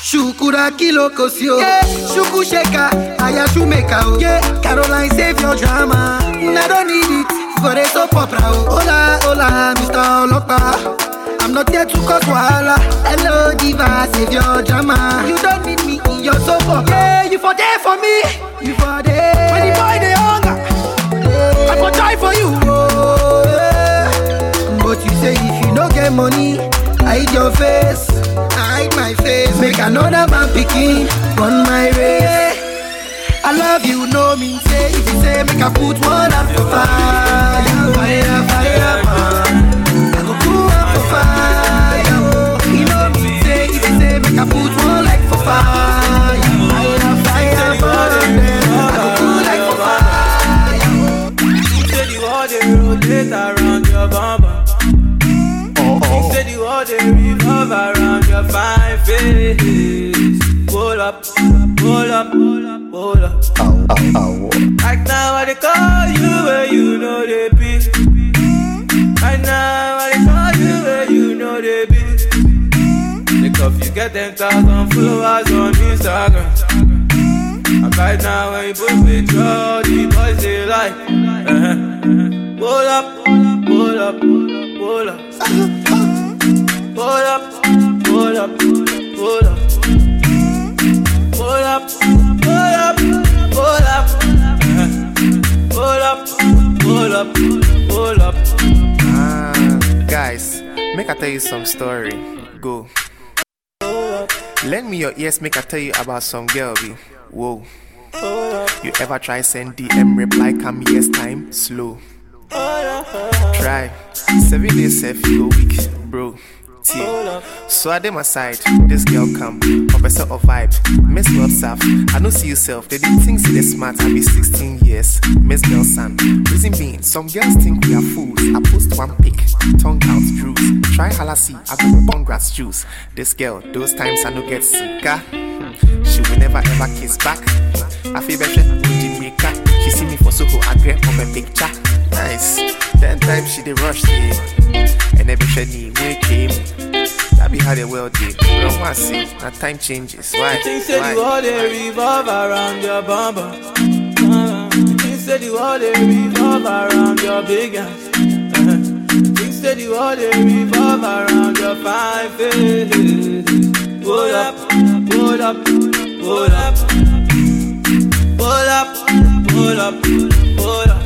Shukura kilo kosio yeah. Shuku sheka, aya shumeka oh. yeah. Caroline save your drama I don't need it for a soap opera oh. Hola, hola, Mr. Olopa I'm not here to cause wahala Hello diva, save your drama You don't need me in your soap opera Yeah, you for there for me You for there When the boy they hunger I for die for you oh, yeah. But you say if you no get money hide your face, hide my face. Make another man picking on my way. I love you, no mean say. If you say make I put one up for fire, fire, fire, pull up. Right now I they call you where you know they be. Right now I they call you where you know they be. Because you get them thousand followers on Instagram. And right now when you put picture, the boys they like. Uh-huh. Pull up, Pull up, pull up, pull up, pull up, pull up. Ah, guys, make I tell you some story. Go. Lend me your ears, make I tell you about some girl. Be. Whoa. You ever try send DM reply? Come yes time slow. Try seven days, a week, bro. So I dem aside, this girl come, professor of vibe, Miss WhatsApp. I don't see yourself, they didn't think see the smart. I be 16 years, Miss Girl son. Reason being, some girls think we are fools. I post one pic, tongue out bruise. Try halasi, I go bong grass juice. This girl, those times I no get sika. She will never ever kiss back. I feel better, Jamaica. She see me for Soho, I grab up a picture. Nice. Ten times she dey rush me, and every shady we came. That be how the world did. Don't want to see. Now time changes. Why? Things say Why? the world they revolve around your bumper. Uh, Things say the world they revolve around your big ass. Things say the world they revolve around your fine face. Hold up, hold up, hold up, hold up, hold up, hold up,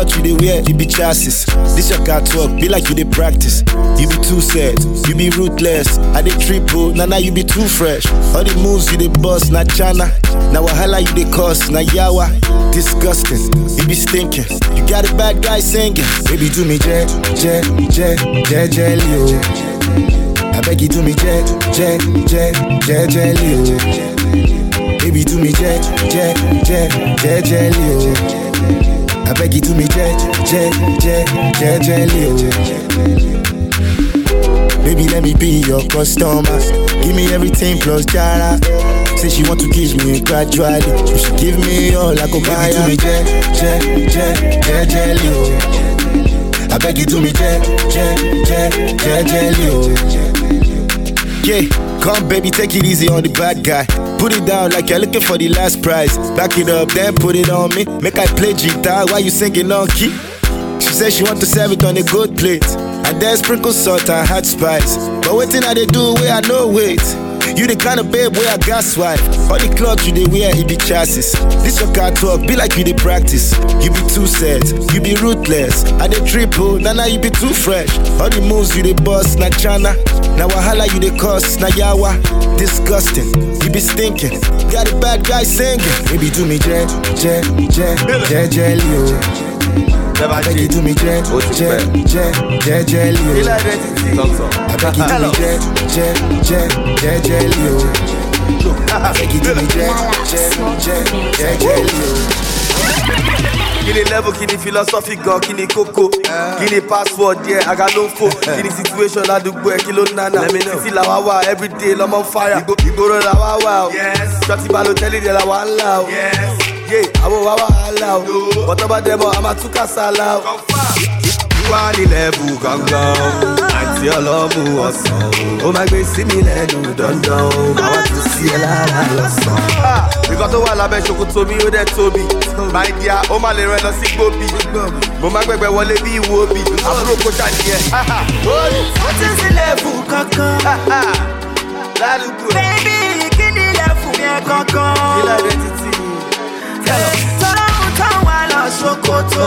all you dey wear, you be chassis. This your car talk, be like you dey practice. You be too sad, you be ruthless. I dey triple, nah nah you be too fresh. All the moves you dey bust, na chana. Na wahala you dey cause, na yawa. Disgusting, you be stinking. You got a bad guy singing. Baby do me jet, jet, jet, jet, jelly oh. I beg you do me jet, jet, jet, jet, jelly oh. Baby do me jet, jet, jet, jet, jelly oh. I beg you do me jet, jet, jet, jelly oh. Baby let me be your customer. Give me everything plus jara. Say she want to kiss me gradually. So she give me all I go buy. Baby do me jet, jet, jet, jelly oh. I beg you do me jet, jet, jet, jelly oh. Yeah, come baby, take it easy on the bad guy. Put it down like you're looking for the last prize. Back it up, then put it on me. Make I play guitar while you singing on key. She said she want to serve it on a good plate. And then sprinkle salt and hot spice. But waiting I they do where I know wait. You the kind of babe where I got swipe. All the clothes you they wear, it be chassis. This your car talk, be like you they practice. You be too sad, you be ruthless. I they triple, nah you be too fresh. All the moves you they boss, na chana. Now wahala you they cause, na yawa. Disgusting, you be stinking. Got a bad guy singing. Baby do me jet, jet, jet, jet, jelly oh. I beg you do me jet, jet, jet, jet, jelly oh. I beg you do me jet, jet, jet, jet, jelly oh. I beg you do me jet, jet, jet, jet, jelly oh. Kini level, kini philosophical, kini coco, Kini password, yeah, I got no phone. Eh, eh. Kini situation, I do boy, kilo nana. Let me know. See la wawa, every day, I'm on fire. You go to la wawa. Yes. Shotty Balotelli, de la wala. Yes. Yeah, I will wawa allow. But about them, I'm a tukasala. Confirm. Wá ní level gangan, àti ọlọ́mù ọ̀sán o. Ó máa gbé sí mi lẹ́nu dandan o. Wá tún sí ẹ lára lọ́sàn-án. Nǹkan tó wà lábẹ́ ṣòkòtò mi ó dẹ̀ tóbi. My dear, ó máa lè rẹ lọ sí gbòbí. Mo máa gbẹ̀gbẹ̀ wọlé bí ìwo bì. Àbúrò kó ṣàníyàn. Ó ti sí lẹ́fù kankan. Ládùúgbò. Bébí kí ni lẹ́fù yẹn kankan? Ilé ẹ̀rẹ́ títì. Tọ́lọ́run tán wà lọ ṣòkòtò.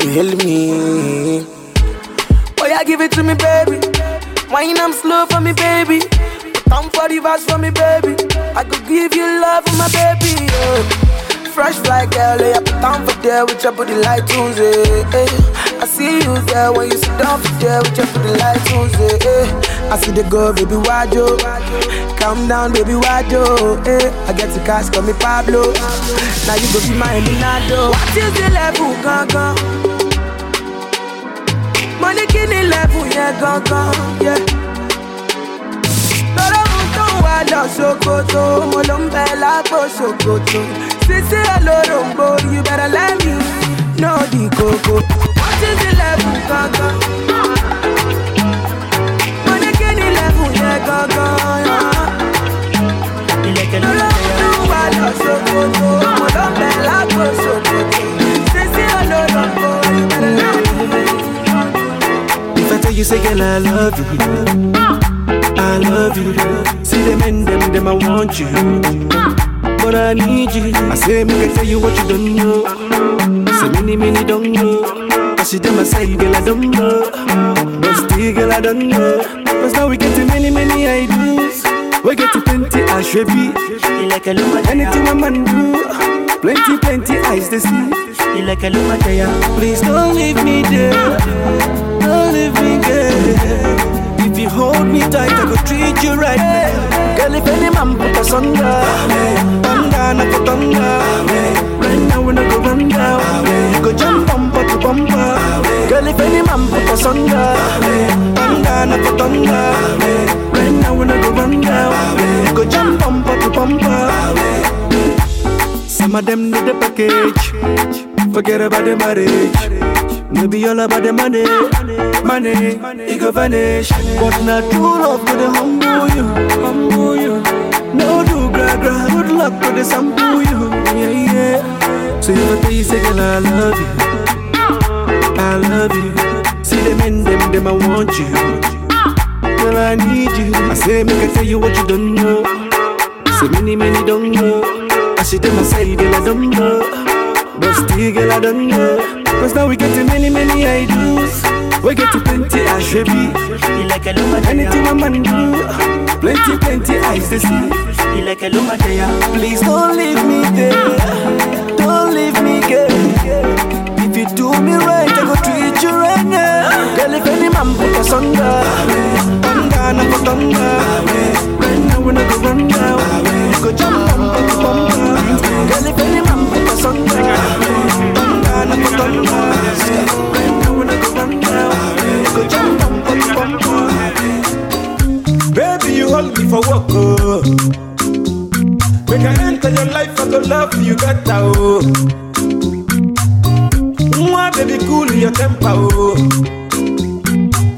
You hail me. Oh yeah, give it to me, baby. Wine I'm slow for me, baby. Come for the verse for me, baby. I could give you love for my baby. Yeah. Fresh fly girl, yeah, put down for there with your booty like Tuesday. Eh. I see you there when you sit down for there with your booty like Tuesday. Eh. I see the girl, baby, why yo? Calm down, baby, why yo? Eh. I get the cash, call me Pablo. Now you go be my Eminado. What is the level, gangan? Money kini level, yeah, gangan, yeah. Lọ́dọ̀ mú tó wà lọ Sokoto, mo ló ń bẹ lápò Sokoto. Sisi olóròǹbó, you better let me know the koko. What is the level gangan? Mo ní kí ni level yẹn gangan? Olóròǹbó wá lọ Sokoto, mo ló ń bẹ lápò Sokoto. Sisi olóròǹbó, you better let me If I tell you, say, girl, I love you. Uh. I love you. See them and them, them, I want you. Uh. But I need you. I say, make I tell you what you don't know. Say, many, many don't know. I see them, I say, girl, I don't know. But still, girl, I don't know. Cause now we get to many, many ideas. We get to plenty, I should be. Like a Anything a man do. Plenty, plenty eyes to see. Like a Please don't leave me there. Don't leave me there. If you hold me tight, I go treat you right. Girl, if any man put us under, thunder, not for thunder. Right now, we not go run down. Go jump bumper to bumper. Girl, if any man put us under, thunder, not for thunder. Right now, we not go run down. Go jump bumper to bumper. Some of them need the package. Forget about the marriage. Maybe all about the money, money, money it go vanish. But not true love to the humble you, humble you. No do gra gra, good luck to the sample you, yeah yeah. So you tell you say girl I love you, I love you. See them in them, them I want you. Girl I need you. I say make I tell you what you don't know. Say many many don't know. I see them I say girl I don't know. But still girl I don't know. Cause now we get to many, many ideas. We get to plenty, I should be. Like a Anything a man do. Plenty, plenty eyes to see. Like a Please don't leave me there. Don't leave me, girl. If you do me right, I go treat you right now. Girl, if any man put us under, thunder, not for thunder. Right now, we not go run down. Go jump bumper bumper. Girl, if any man put us under, thunder, not for thunder. Right now, we go run down. You go jump bumper to bumper. Baby, you hold me for work, oh. Make I enter your life, I go love you better, oh. Mwah, baby, cool your temper, oh.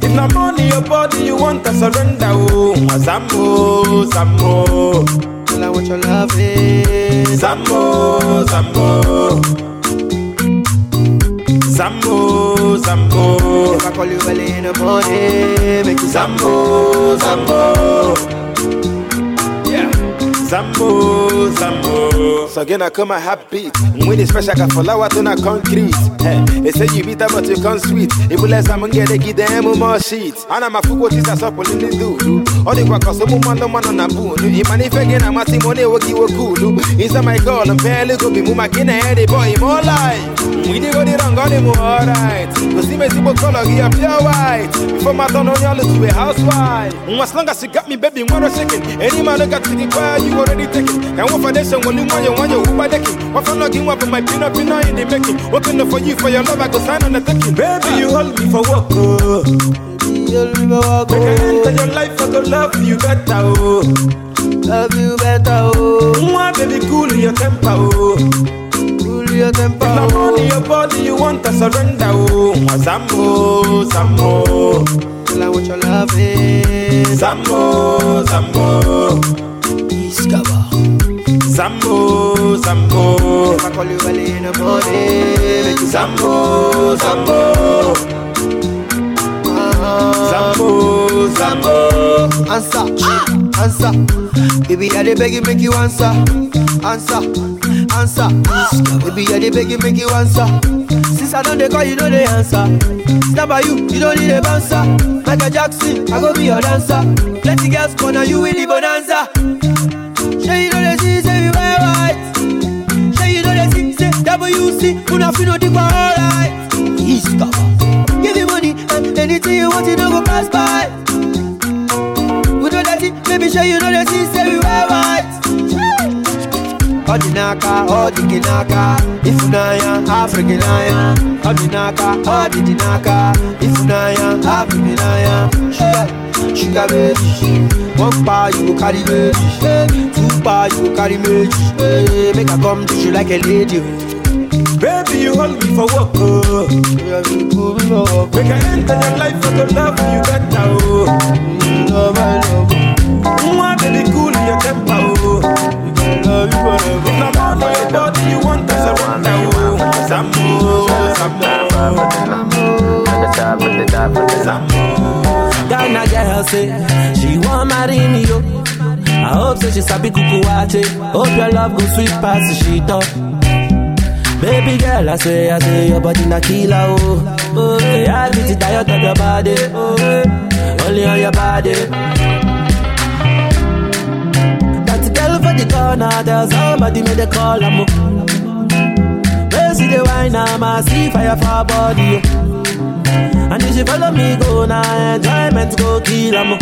If not money, your body, you want to surrender, oh. Zambo, Zambo. Tell her what your love is. Zambo, Zambo. Zambo, Zambo. If I call you early in the morning, make you Zambo, Zambo. Zambo, Zambo. So again, I come a happy. When it's fresh, I can follow out on concrete. Hey, they say you beat bitter, but you come sweet. If you let someone get a give them more shit. And I'm a fool, what is a in the do. All the work, so move on the man on a boon. If man, if again, I'm a Simone, what you were cool. Is my call, and fairly go be Muma Kina, the boy, more life. We did go the wrong, got him alright. Go see me, what color, he up pure white. Before my turn on your to a housewife. As long as you got me, baby, a second. Any man got to by, you already taken. And what for this, and when you want you want you, who by decking. What for logging up in my peanut, peanut in the making. Working for you, for your love, I go sign on the taking. Baby, you hold me for work, oh. Make I enter oh. your life, I go love you better, oh. Love you better, oh. Mwah, baby, cool your temper, oh. Cool your temper, If not oh. money, your body, you want to surrender, oh. Mwah, Zambo, Zambo. Tell her what your love eh. is. Zambo, Zambo. Discover. Zambo, Zambo. If I call you early in the morning, Zambo, Zambo. Zambo, Zambo. Answer, answer. Baby, I dey beg you, make you answer. Answer, answer. Baby, I dey beg you, make you answer. Since I don't dey call, you know the answer. Stand by you, you don't need a bouncer. Michael Jackson, I go be your dancer. Plenty girls corner you with the bonanza. Sure you know the see, say we wear white. Sure you know the see, say WC. Una fi know the alright. East cover. Give you money and anything you want, you don't go pass by. We know that it, baby, sure you know the see, say we wear white. Odinaka, Odiginaka, Ifunaya, Africanaya, Odinaka, Odinaka, Ifunaya, Africanaya, Sugar, sugar baby, one bar you carry me, two bar you carry me, Eh, make I come to you like a lady. Baby, you hold me for work, oh. Make I enter your life for the love you got now, oh. Love, I love. Mwah, baby, cool in your temper, oh. Love you forever. If I'm on your body, you want to surrender, oh. Samo, Samo, Ghana girl say she want marry me yo. I hope say she sabi kuku wache. Hope your love go sweet past the sheet up. Baby girl, I say, I say your body na killer oh. Oh, yeah, I get it diet of your body. Oh, only on your body. That girl for the corner, tell somebody make the call I'm. Where see the wine, I'm see fire for body. oh. And if she follow me, go now, enjoyment go kill am.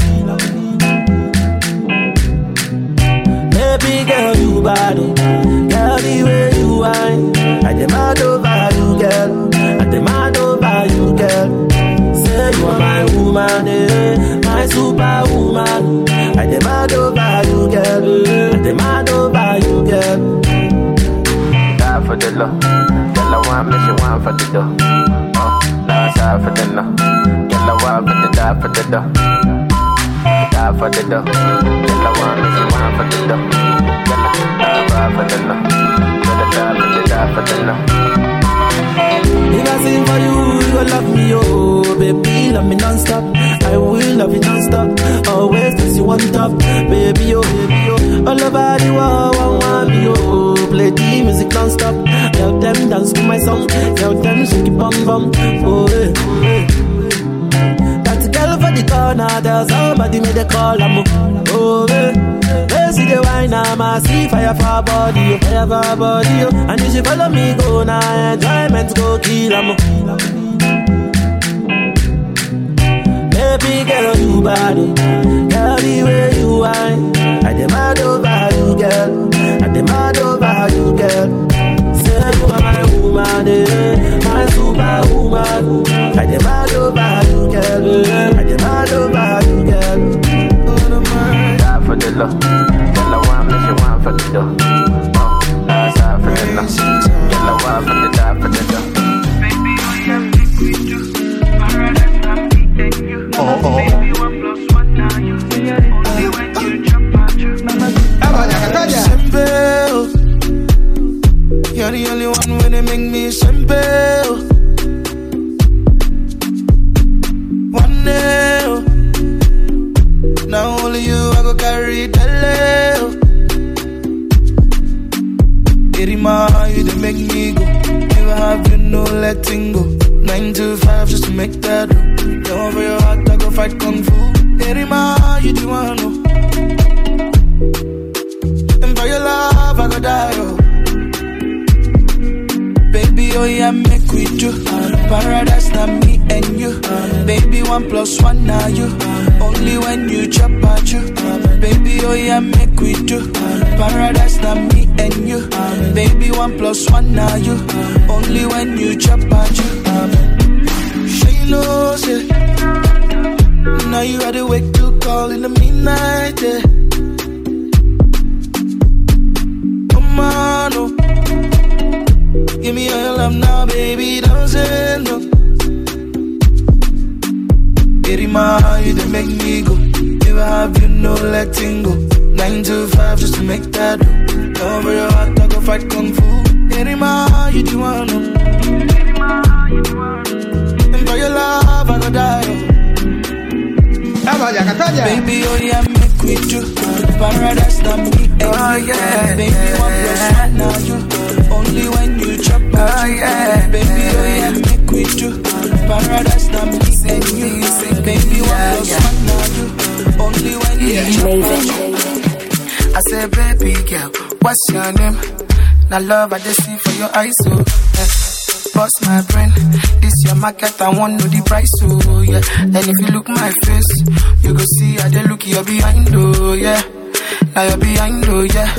Baby girl, you bad, oh. girl, the way you whine. I demand over you, girl. I demand over you, girl. Say you are my woman, eh, my superwoman. I demand over you, girl. I demand over you, girl. Die for the love. Girl, I want me, she want for the dough. Uh, now it's hard for the die for dough. Die for the dough. Girl, I want me, she want for. Girl, I die for. Girl, I die for the, die for no. If I sing for you, you gon' love me, oh Baby, love me non-stop I will love you non-stop. Always place you on top. Baby, oh, baby, oh. All over the world, one want me, oh Play the music non-stop. Tell them dance to my song. Tell them shake it bum bum. Oh, eh, oh, eh. That girl for the corner Tell somebody make the call, I'm Oh, eh. They see the wine, I'm a see fire for body, oh, fire for body, oh. And if she follow me, go now, enjoyment go kill. Baby girl, you bad, girl, the way you whine. I demand over you, girl. I demand over you, girl. Say you are my woman, eh, my superwoman. I demand over you, girl. I demand over you, girl. Die for the love. Girl, I want me, she want for the it's hard for the no. Girl, I want me to die for the dough. You're the only one when they make me simple. One now only you I go carry you make me go. Never have you no letting go. Nine to five just to make that room. Fight kung fu. Irima, you the one, oh. And for your love, I go die, oh. Baby, oh yeah, make we do. Uh, paradise, not me and you. Uh, baby, one plus one, now you. Uh, only when you chop at you. Baby, oh yeah, make we do. Paradise, not me and you. Baby, one plus one, now you. Only when you chop at you. Now you are the wake to call in the midnight, yeah. Come on, oh. Give me all your love now, baby, don't say no. Irima, you they make me go. Never have you no letting go. Nine to five just to make that room. Over your heart, I go fight kung fu. Irima, you the one, oh. And for your love, I go die, oh. Oh. Baby, oh yeah, make we do Paradise, not me oh, yeah, Baby, one plus one, now you Only when you chop out oh, yeah, Baby, oh yeah, make we do Paradise, not me and you Baby, one plus one, now you Only when you I said, baby girl, what's your name? Now love I just see for your eyes, so yeah. Bust my brain, this your market, I want know the price, so yeah. And if you look my face, you go see how they look you're behind, oh yeah. Now you're behind, oh yeah.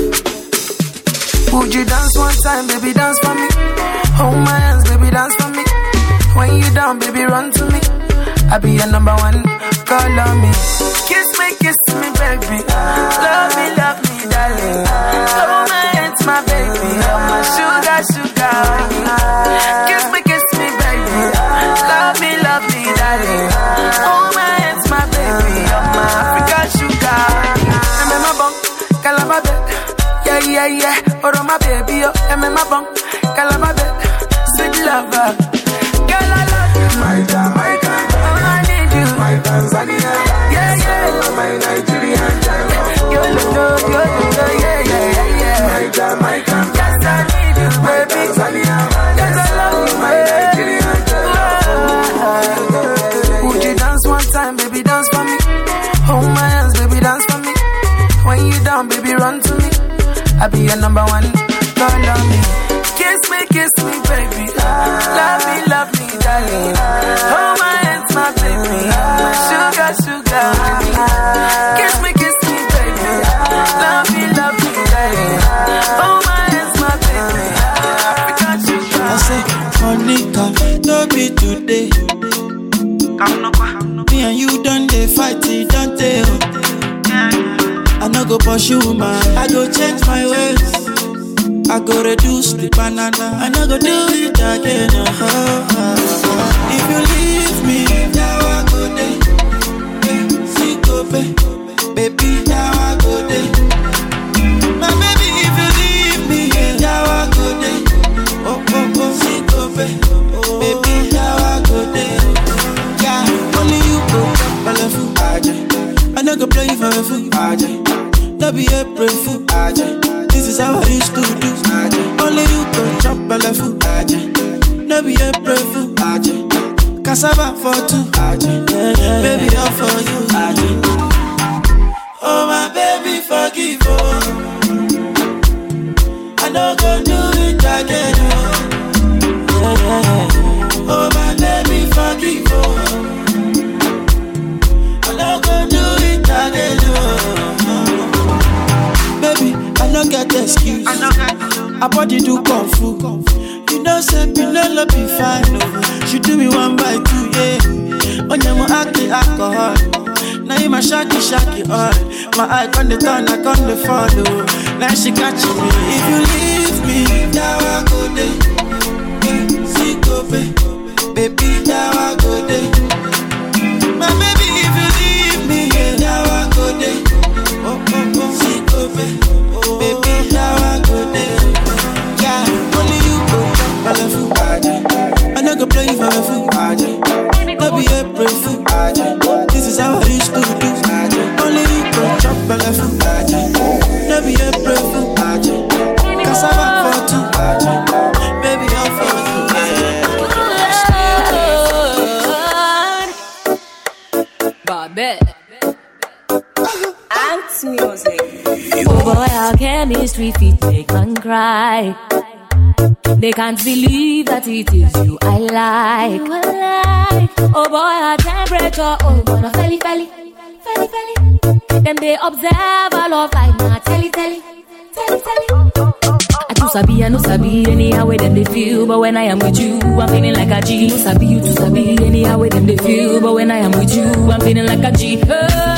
Would you dance one time, baby, dance for me? Hold my hands, baby, dance for me. When you down, baby, run to me. I be your number one, call on me. Kiss me, kiss me, baby. Love me, love me, darling. Hold my hands, my baby. You're my sugar, my baby, oh, I'm say, Monica, no be today. Me and you done they fight, it don't tell. I no go pursue man, I go change my ways. I go reduce the banana, I no go do it again. uh-huh. If you leave me, now I go pay. Baby, now I go there. Go play for a fool. No be April fool. This is how I used to do. Only you go chop a level. No be April fool. Cassava for two. Baby, all for you. Oh my baby, forgive oh. I no go do it again. Oh, oh my baby, forgive oh. No get excuse. I body do kung fu. You know, say Pinelo be fine. Oh. She do me one by two, yeah. On your act the alcohol. Now you my shaky shaky all. My eye on the turn, I on the follow. Now she catching me. If you leave me, now I go there. Yeah, See, go pay. Baby, now I go there. My baby, Play for a fool. No be April fool. This is how I used to do. Only you go jump a level. No be April fool. Cassava for two. Baby, I'm for you. Babette. Ant music. Oh boy, our chemistry fit make man cry. They can't believe that it is you I like. Oh boy, our temperature, oh gonna felly felly, felly felly. Them they observe our love like na telly telly, telly telly. I do sabi, I no sabi anyhow where them they feel, but when I am with you, I'm feeling like a G. No sabi, you too sabi anyhow where them they feel, but when I am with you, I'm feeling like a G. Cause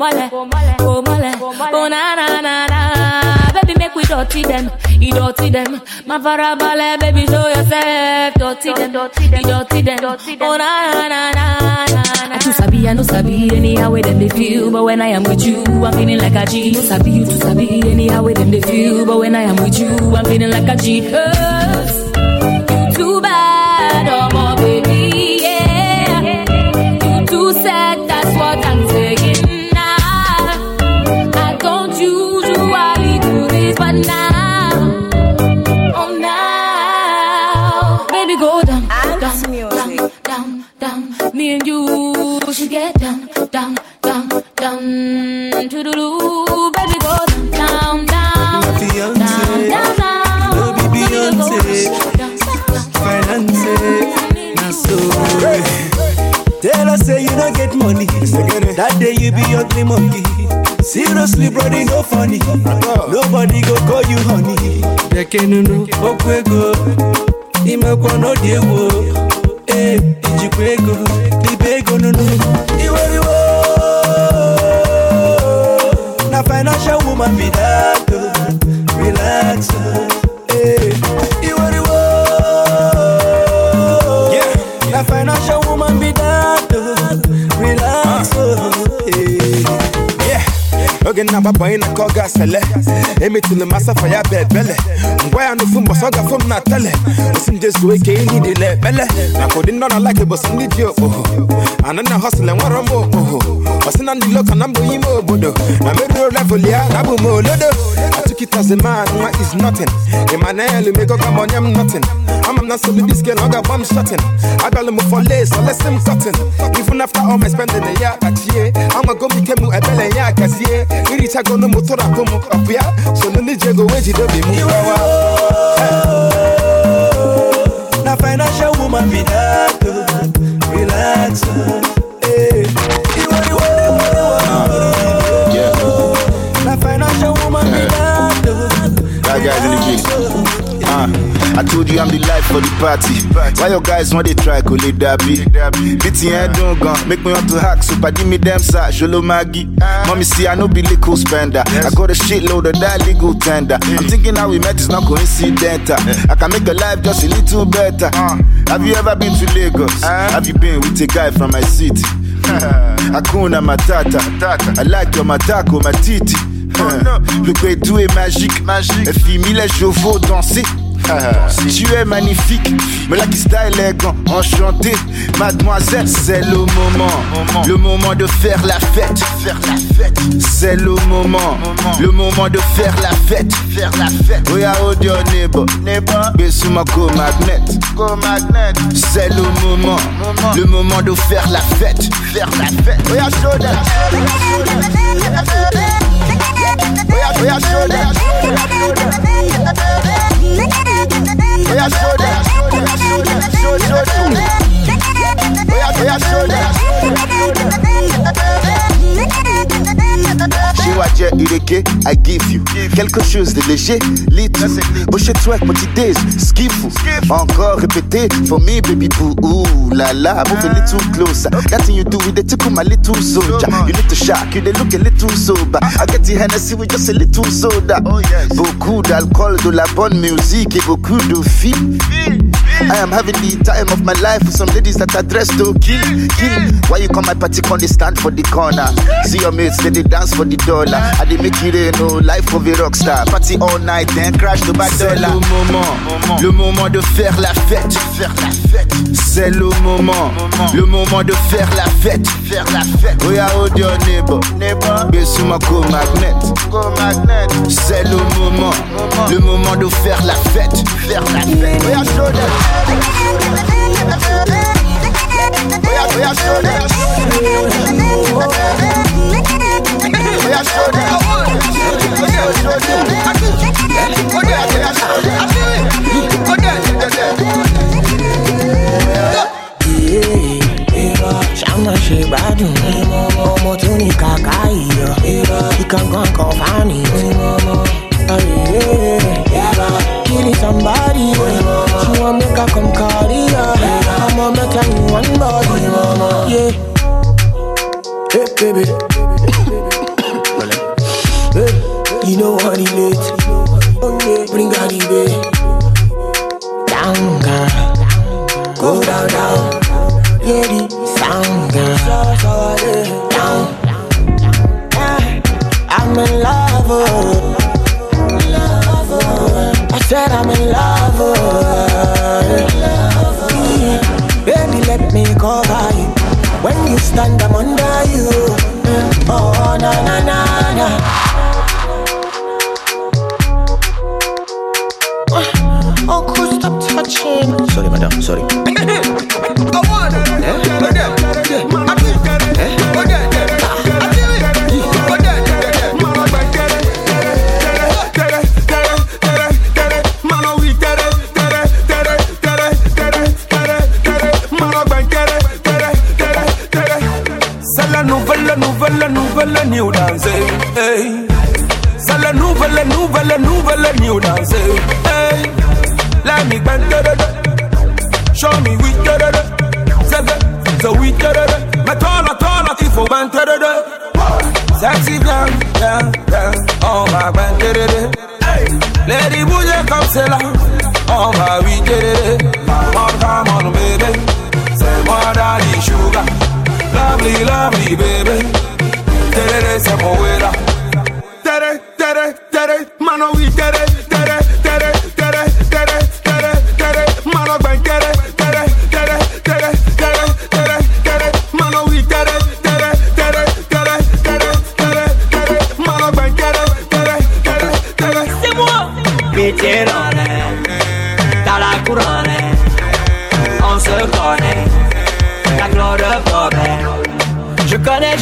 Oh mọ́lẹ̀, kò mọ́lẹ̀. Oh na na na na. Baby, make we dirty them, dirty them. Má farabalẹ̀, baby, show yourself. Dirty them, dirty them. Oh na na na na. I too sabi, I no sabi anyhow where them they feel, but when I am with you, I'm feeling like a G. No sabi, you too sabi anyhow where them they feel, but when I am with you, I'm feeling like a G. 'Cause you too bad, oh That day you be ugly monkey. Seriously, brother, no funny. Nobody go call you honey. Bekenunu, okwego, imekwa no diewo. Eh, ijikwa ego, libe ego nunu. Iweriwo, na financial woman be that. Relax, oge na-agba banye na ka ọ ga-asele. Emetụla m asafa ya bụ ebele. Ngwa ya n'ofu mbọsọ ọ gafe m na tele. Osi nje zuo ike ihe dịla ekpele maka ụdị ndị ọ na-alaki bụsị ndị ji okpoho anụ na hosịl nwere m okpoho ọsị na ndị loka na mbụ ime obodo na meruo level ya na abụ m olodo oh, atukitazi man nwa is nothing. Emmanuel megoga m onye m nothing. Ama m na nsogbu diske na ọ ga-agba m shotin abịalụ m for lace olesi m cotton even after all my spending ya kpachie anwago m ike m ebele ya gazie irichagonu m tụrapụ m ọpụ ya so ndị ji ego wee jide obi m gbawa na financial woman be that. oh. Relax, oh. That guy's in the. Uh, I told you I'm the life for the party. Why your guys want they try to lead that beat? Beating head don't gun, make me want to hack. So give me them side, Jolo Maggie. Mommy see I no be liquor spender. I got a shitload of that legal tender. I'm thinking how we met is not coincidental. I can make a life just a little better. Have you ever been to Lagos? Have you been with a guy from my city? Hakuna Matata. I like your matako, my titi. Le Guédou est magique, magique. Fit mille chevaux danser. Tu es magnifique, me la qui style élégant, enchanté, mademoiselle, c'est le moment, le moment de faire la fête, faire la fête, c'est le moment, le moment de faire la fête, faire la fête. Dear neighbor, neighbor, Besuma go magnet, magnet, c'est le moment, le moment de faire la fête, faire la fête. Oh yeah, show that. Oh yeah, oh yeah, show that. Oh show that. Show, show, show. Oh yeah, oh yeah, show that. Chez Wadja Ireke, I give you quelque chose de léger, lit. Boucher twerk, multi days, skiffle. Encore répété, for me, baby boo. Ooh la la, move a little closer. That thing you do with the tickle, my little soldier. You need to shock, you they look a little sober. I get the Hennessy with just a little soda. Beaucoup d'alcool, de la bonne musique et beaucoup de filles. I am having the time of my life with some ladies that are dressed to kill, kill. Why you come my party on the stand for the corner? See your mates, they, they dance for the dollar. I they make it rain, no life of a rock star. Party all night, then crash the bad C'est dollar. le moment, le moment de faire la fête, faire la fête. C'est le moment, le moment de faire la fête, faire la fête. Oh yeah, oh dear neighbor, neighbor. Besuma go magnet, go magnet. C'est le moment, le moment de faire la fête, faire la fête. Oh show that. Oh oh. Oh. Oh. Oh oh. Oh somebody baby. you know what it is. Okay, bring her the bay. Down, girl. Go down, down. Yeah, the sound, girl. Down. Yeah, I'm in love. oh. I said I'm in love. oh. Baby, let me cover you. When you stand, I'm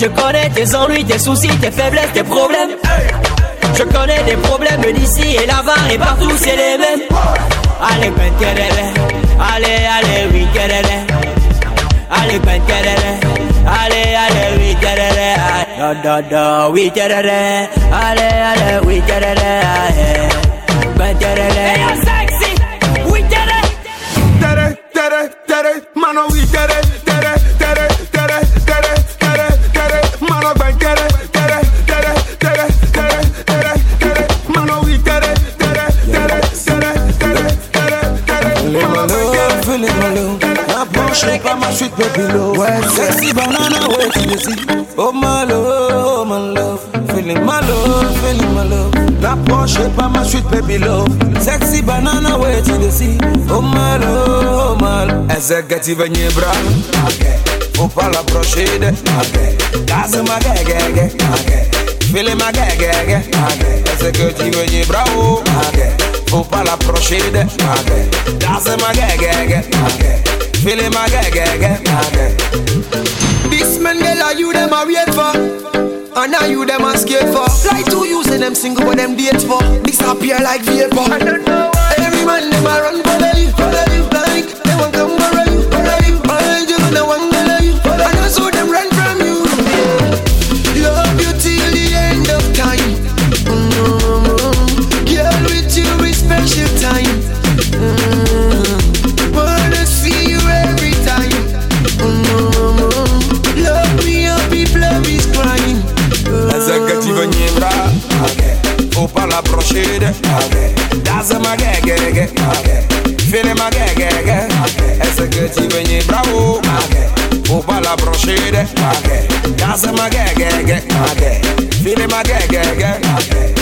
Je connais, tes ennuis, tes soucis, tes faiblesses, tes problèmes Je connais des problèmes d'ici et là-bas et partout c'est les mêmes Allez, ben, terere. Allez, allez, oui, terere. Allez, ben, terere. Allez, allez, oui, terere. Da, da, da, oui, terere. Allez, allez, oui, ben. Hey, you're sexy. Did it. Tere, tere, tere. Mano, we did My Porsche, pas ma sweet baby love. Sexy banana, wait till you see. Oh my love, oh my love. Feeling my love, feeling my love. My Porsche, pas ma sweet baby love. Sexy banana, wait till you see. Oh my love, oh my love. Executive your bra. Opa la procede. Casa ma gege. Feeling my gege. Executive and your bra. Opa la procede. Casa ma gege. Feeling my gege. This man, girl, are you them a wait for? And now you them a scared for? Like two using them single but them date for? Disappear like vapor. I don't know why. Every man them a run follow you, follow you Casa ma gege. Feeling my gege. Executive and your bra. Opa la procede. Casa ma gege. Feeling my gege.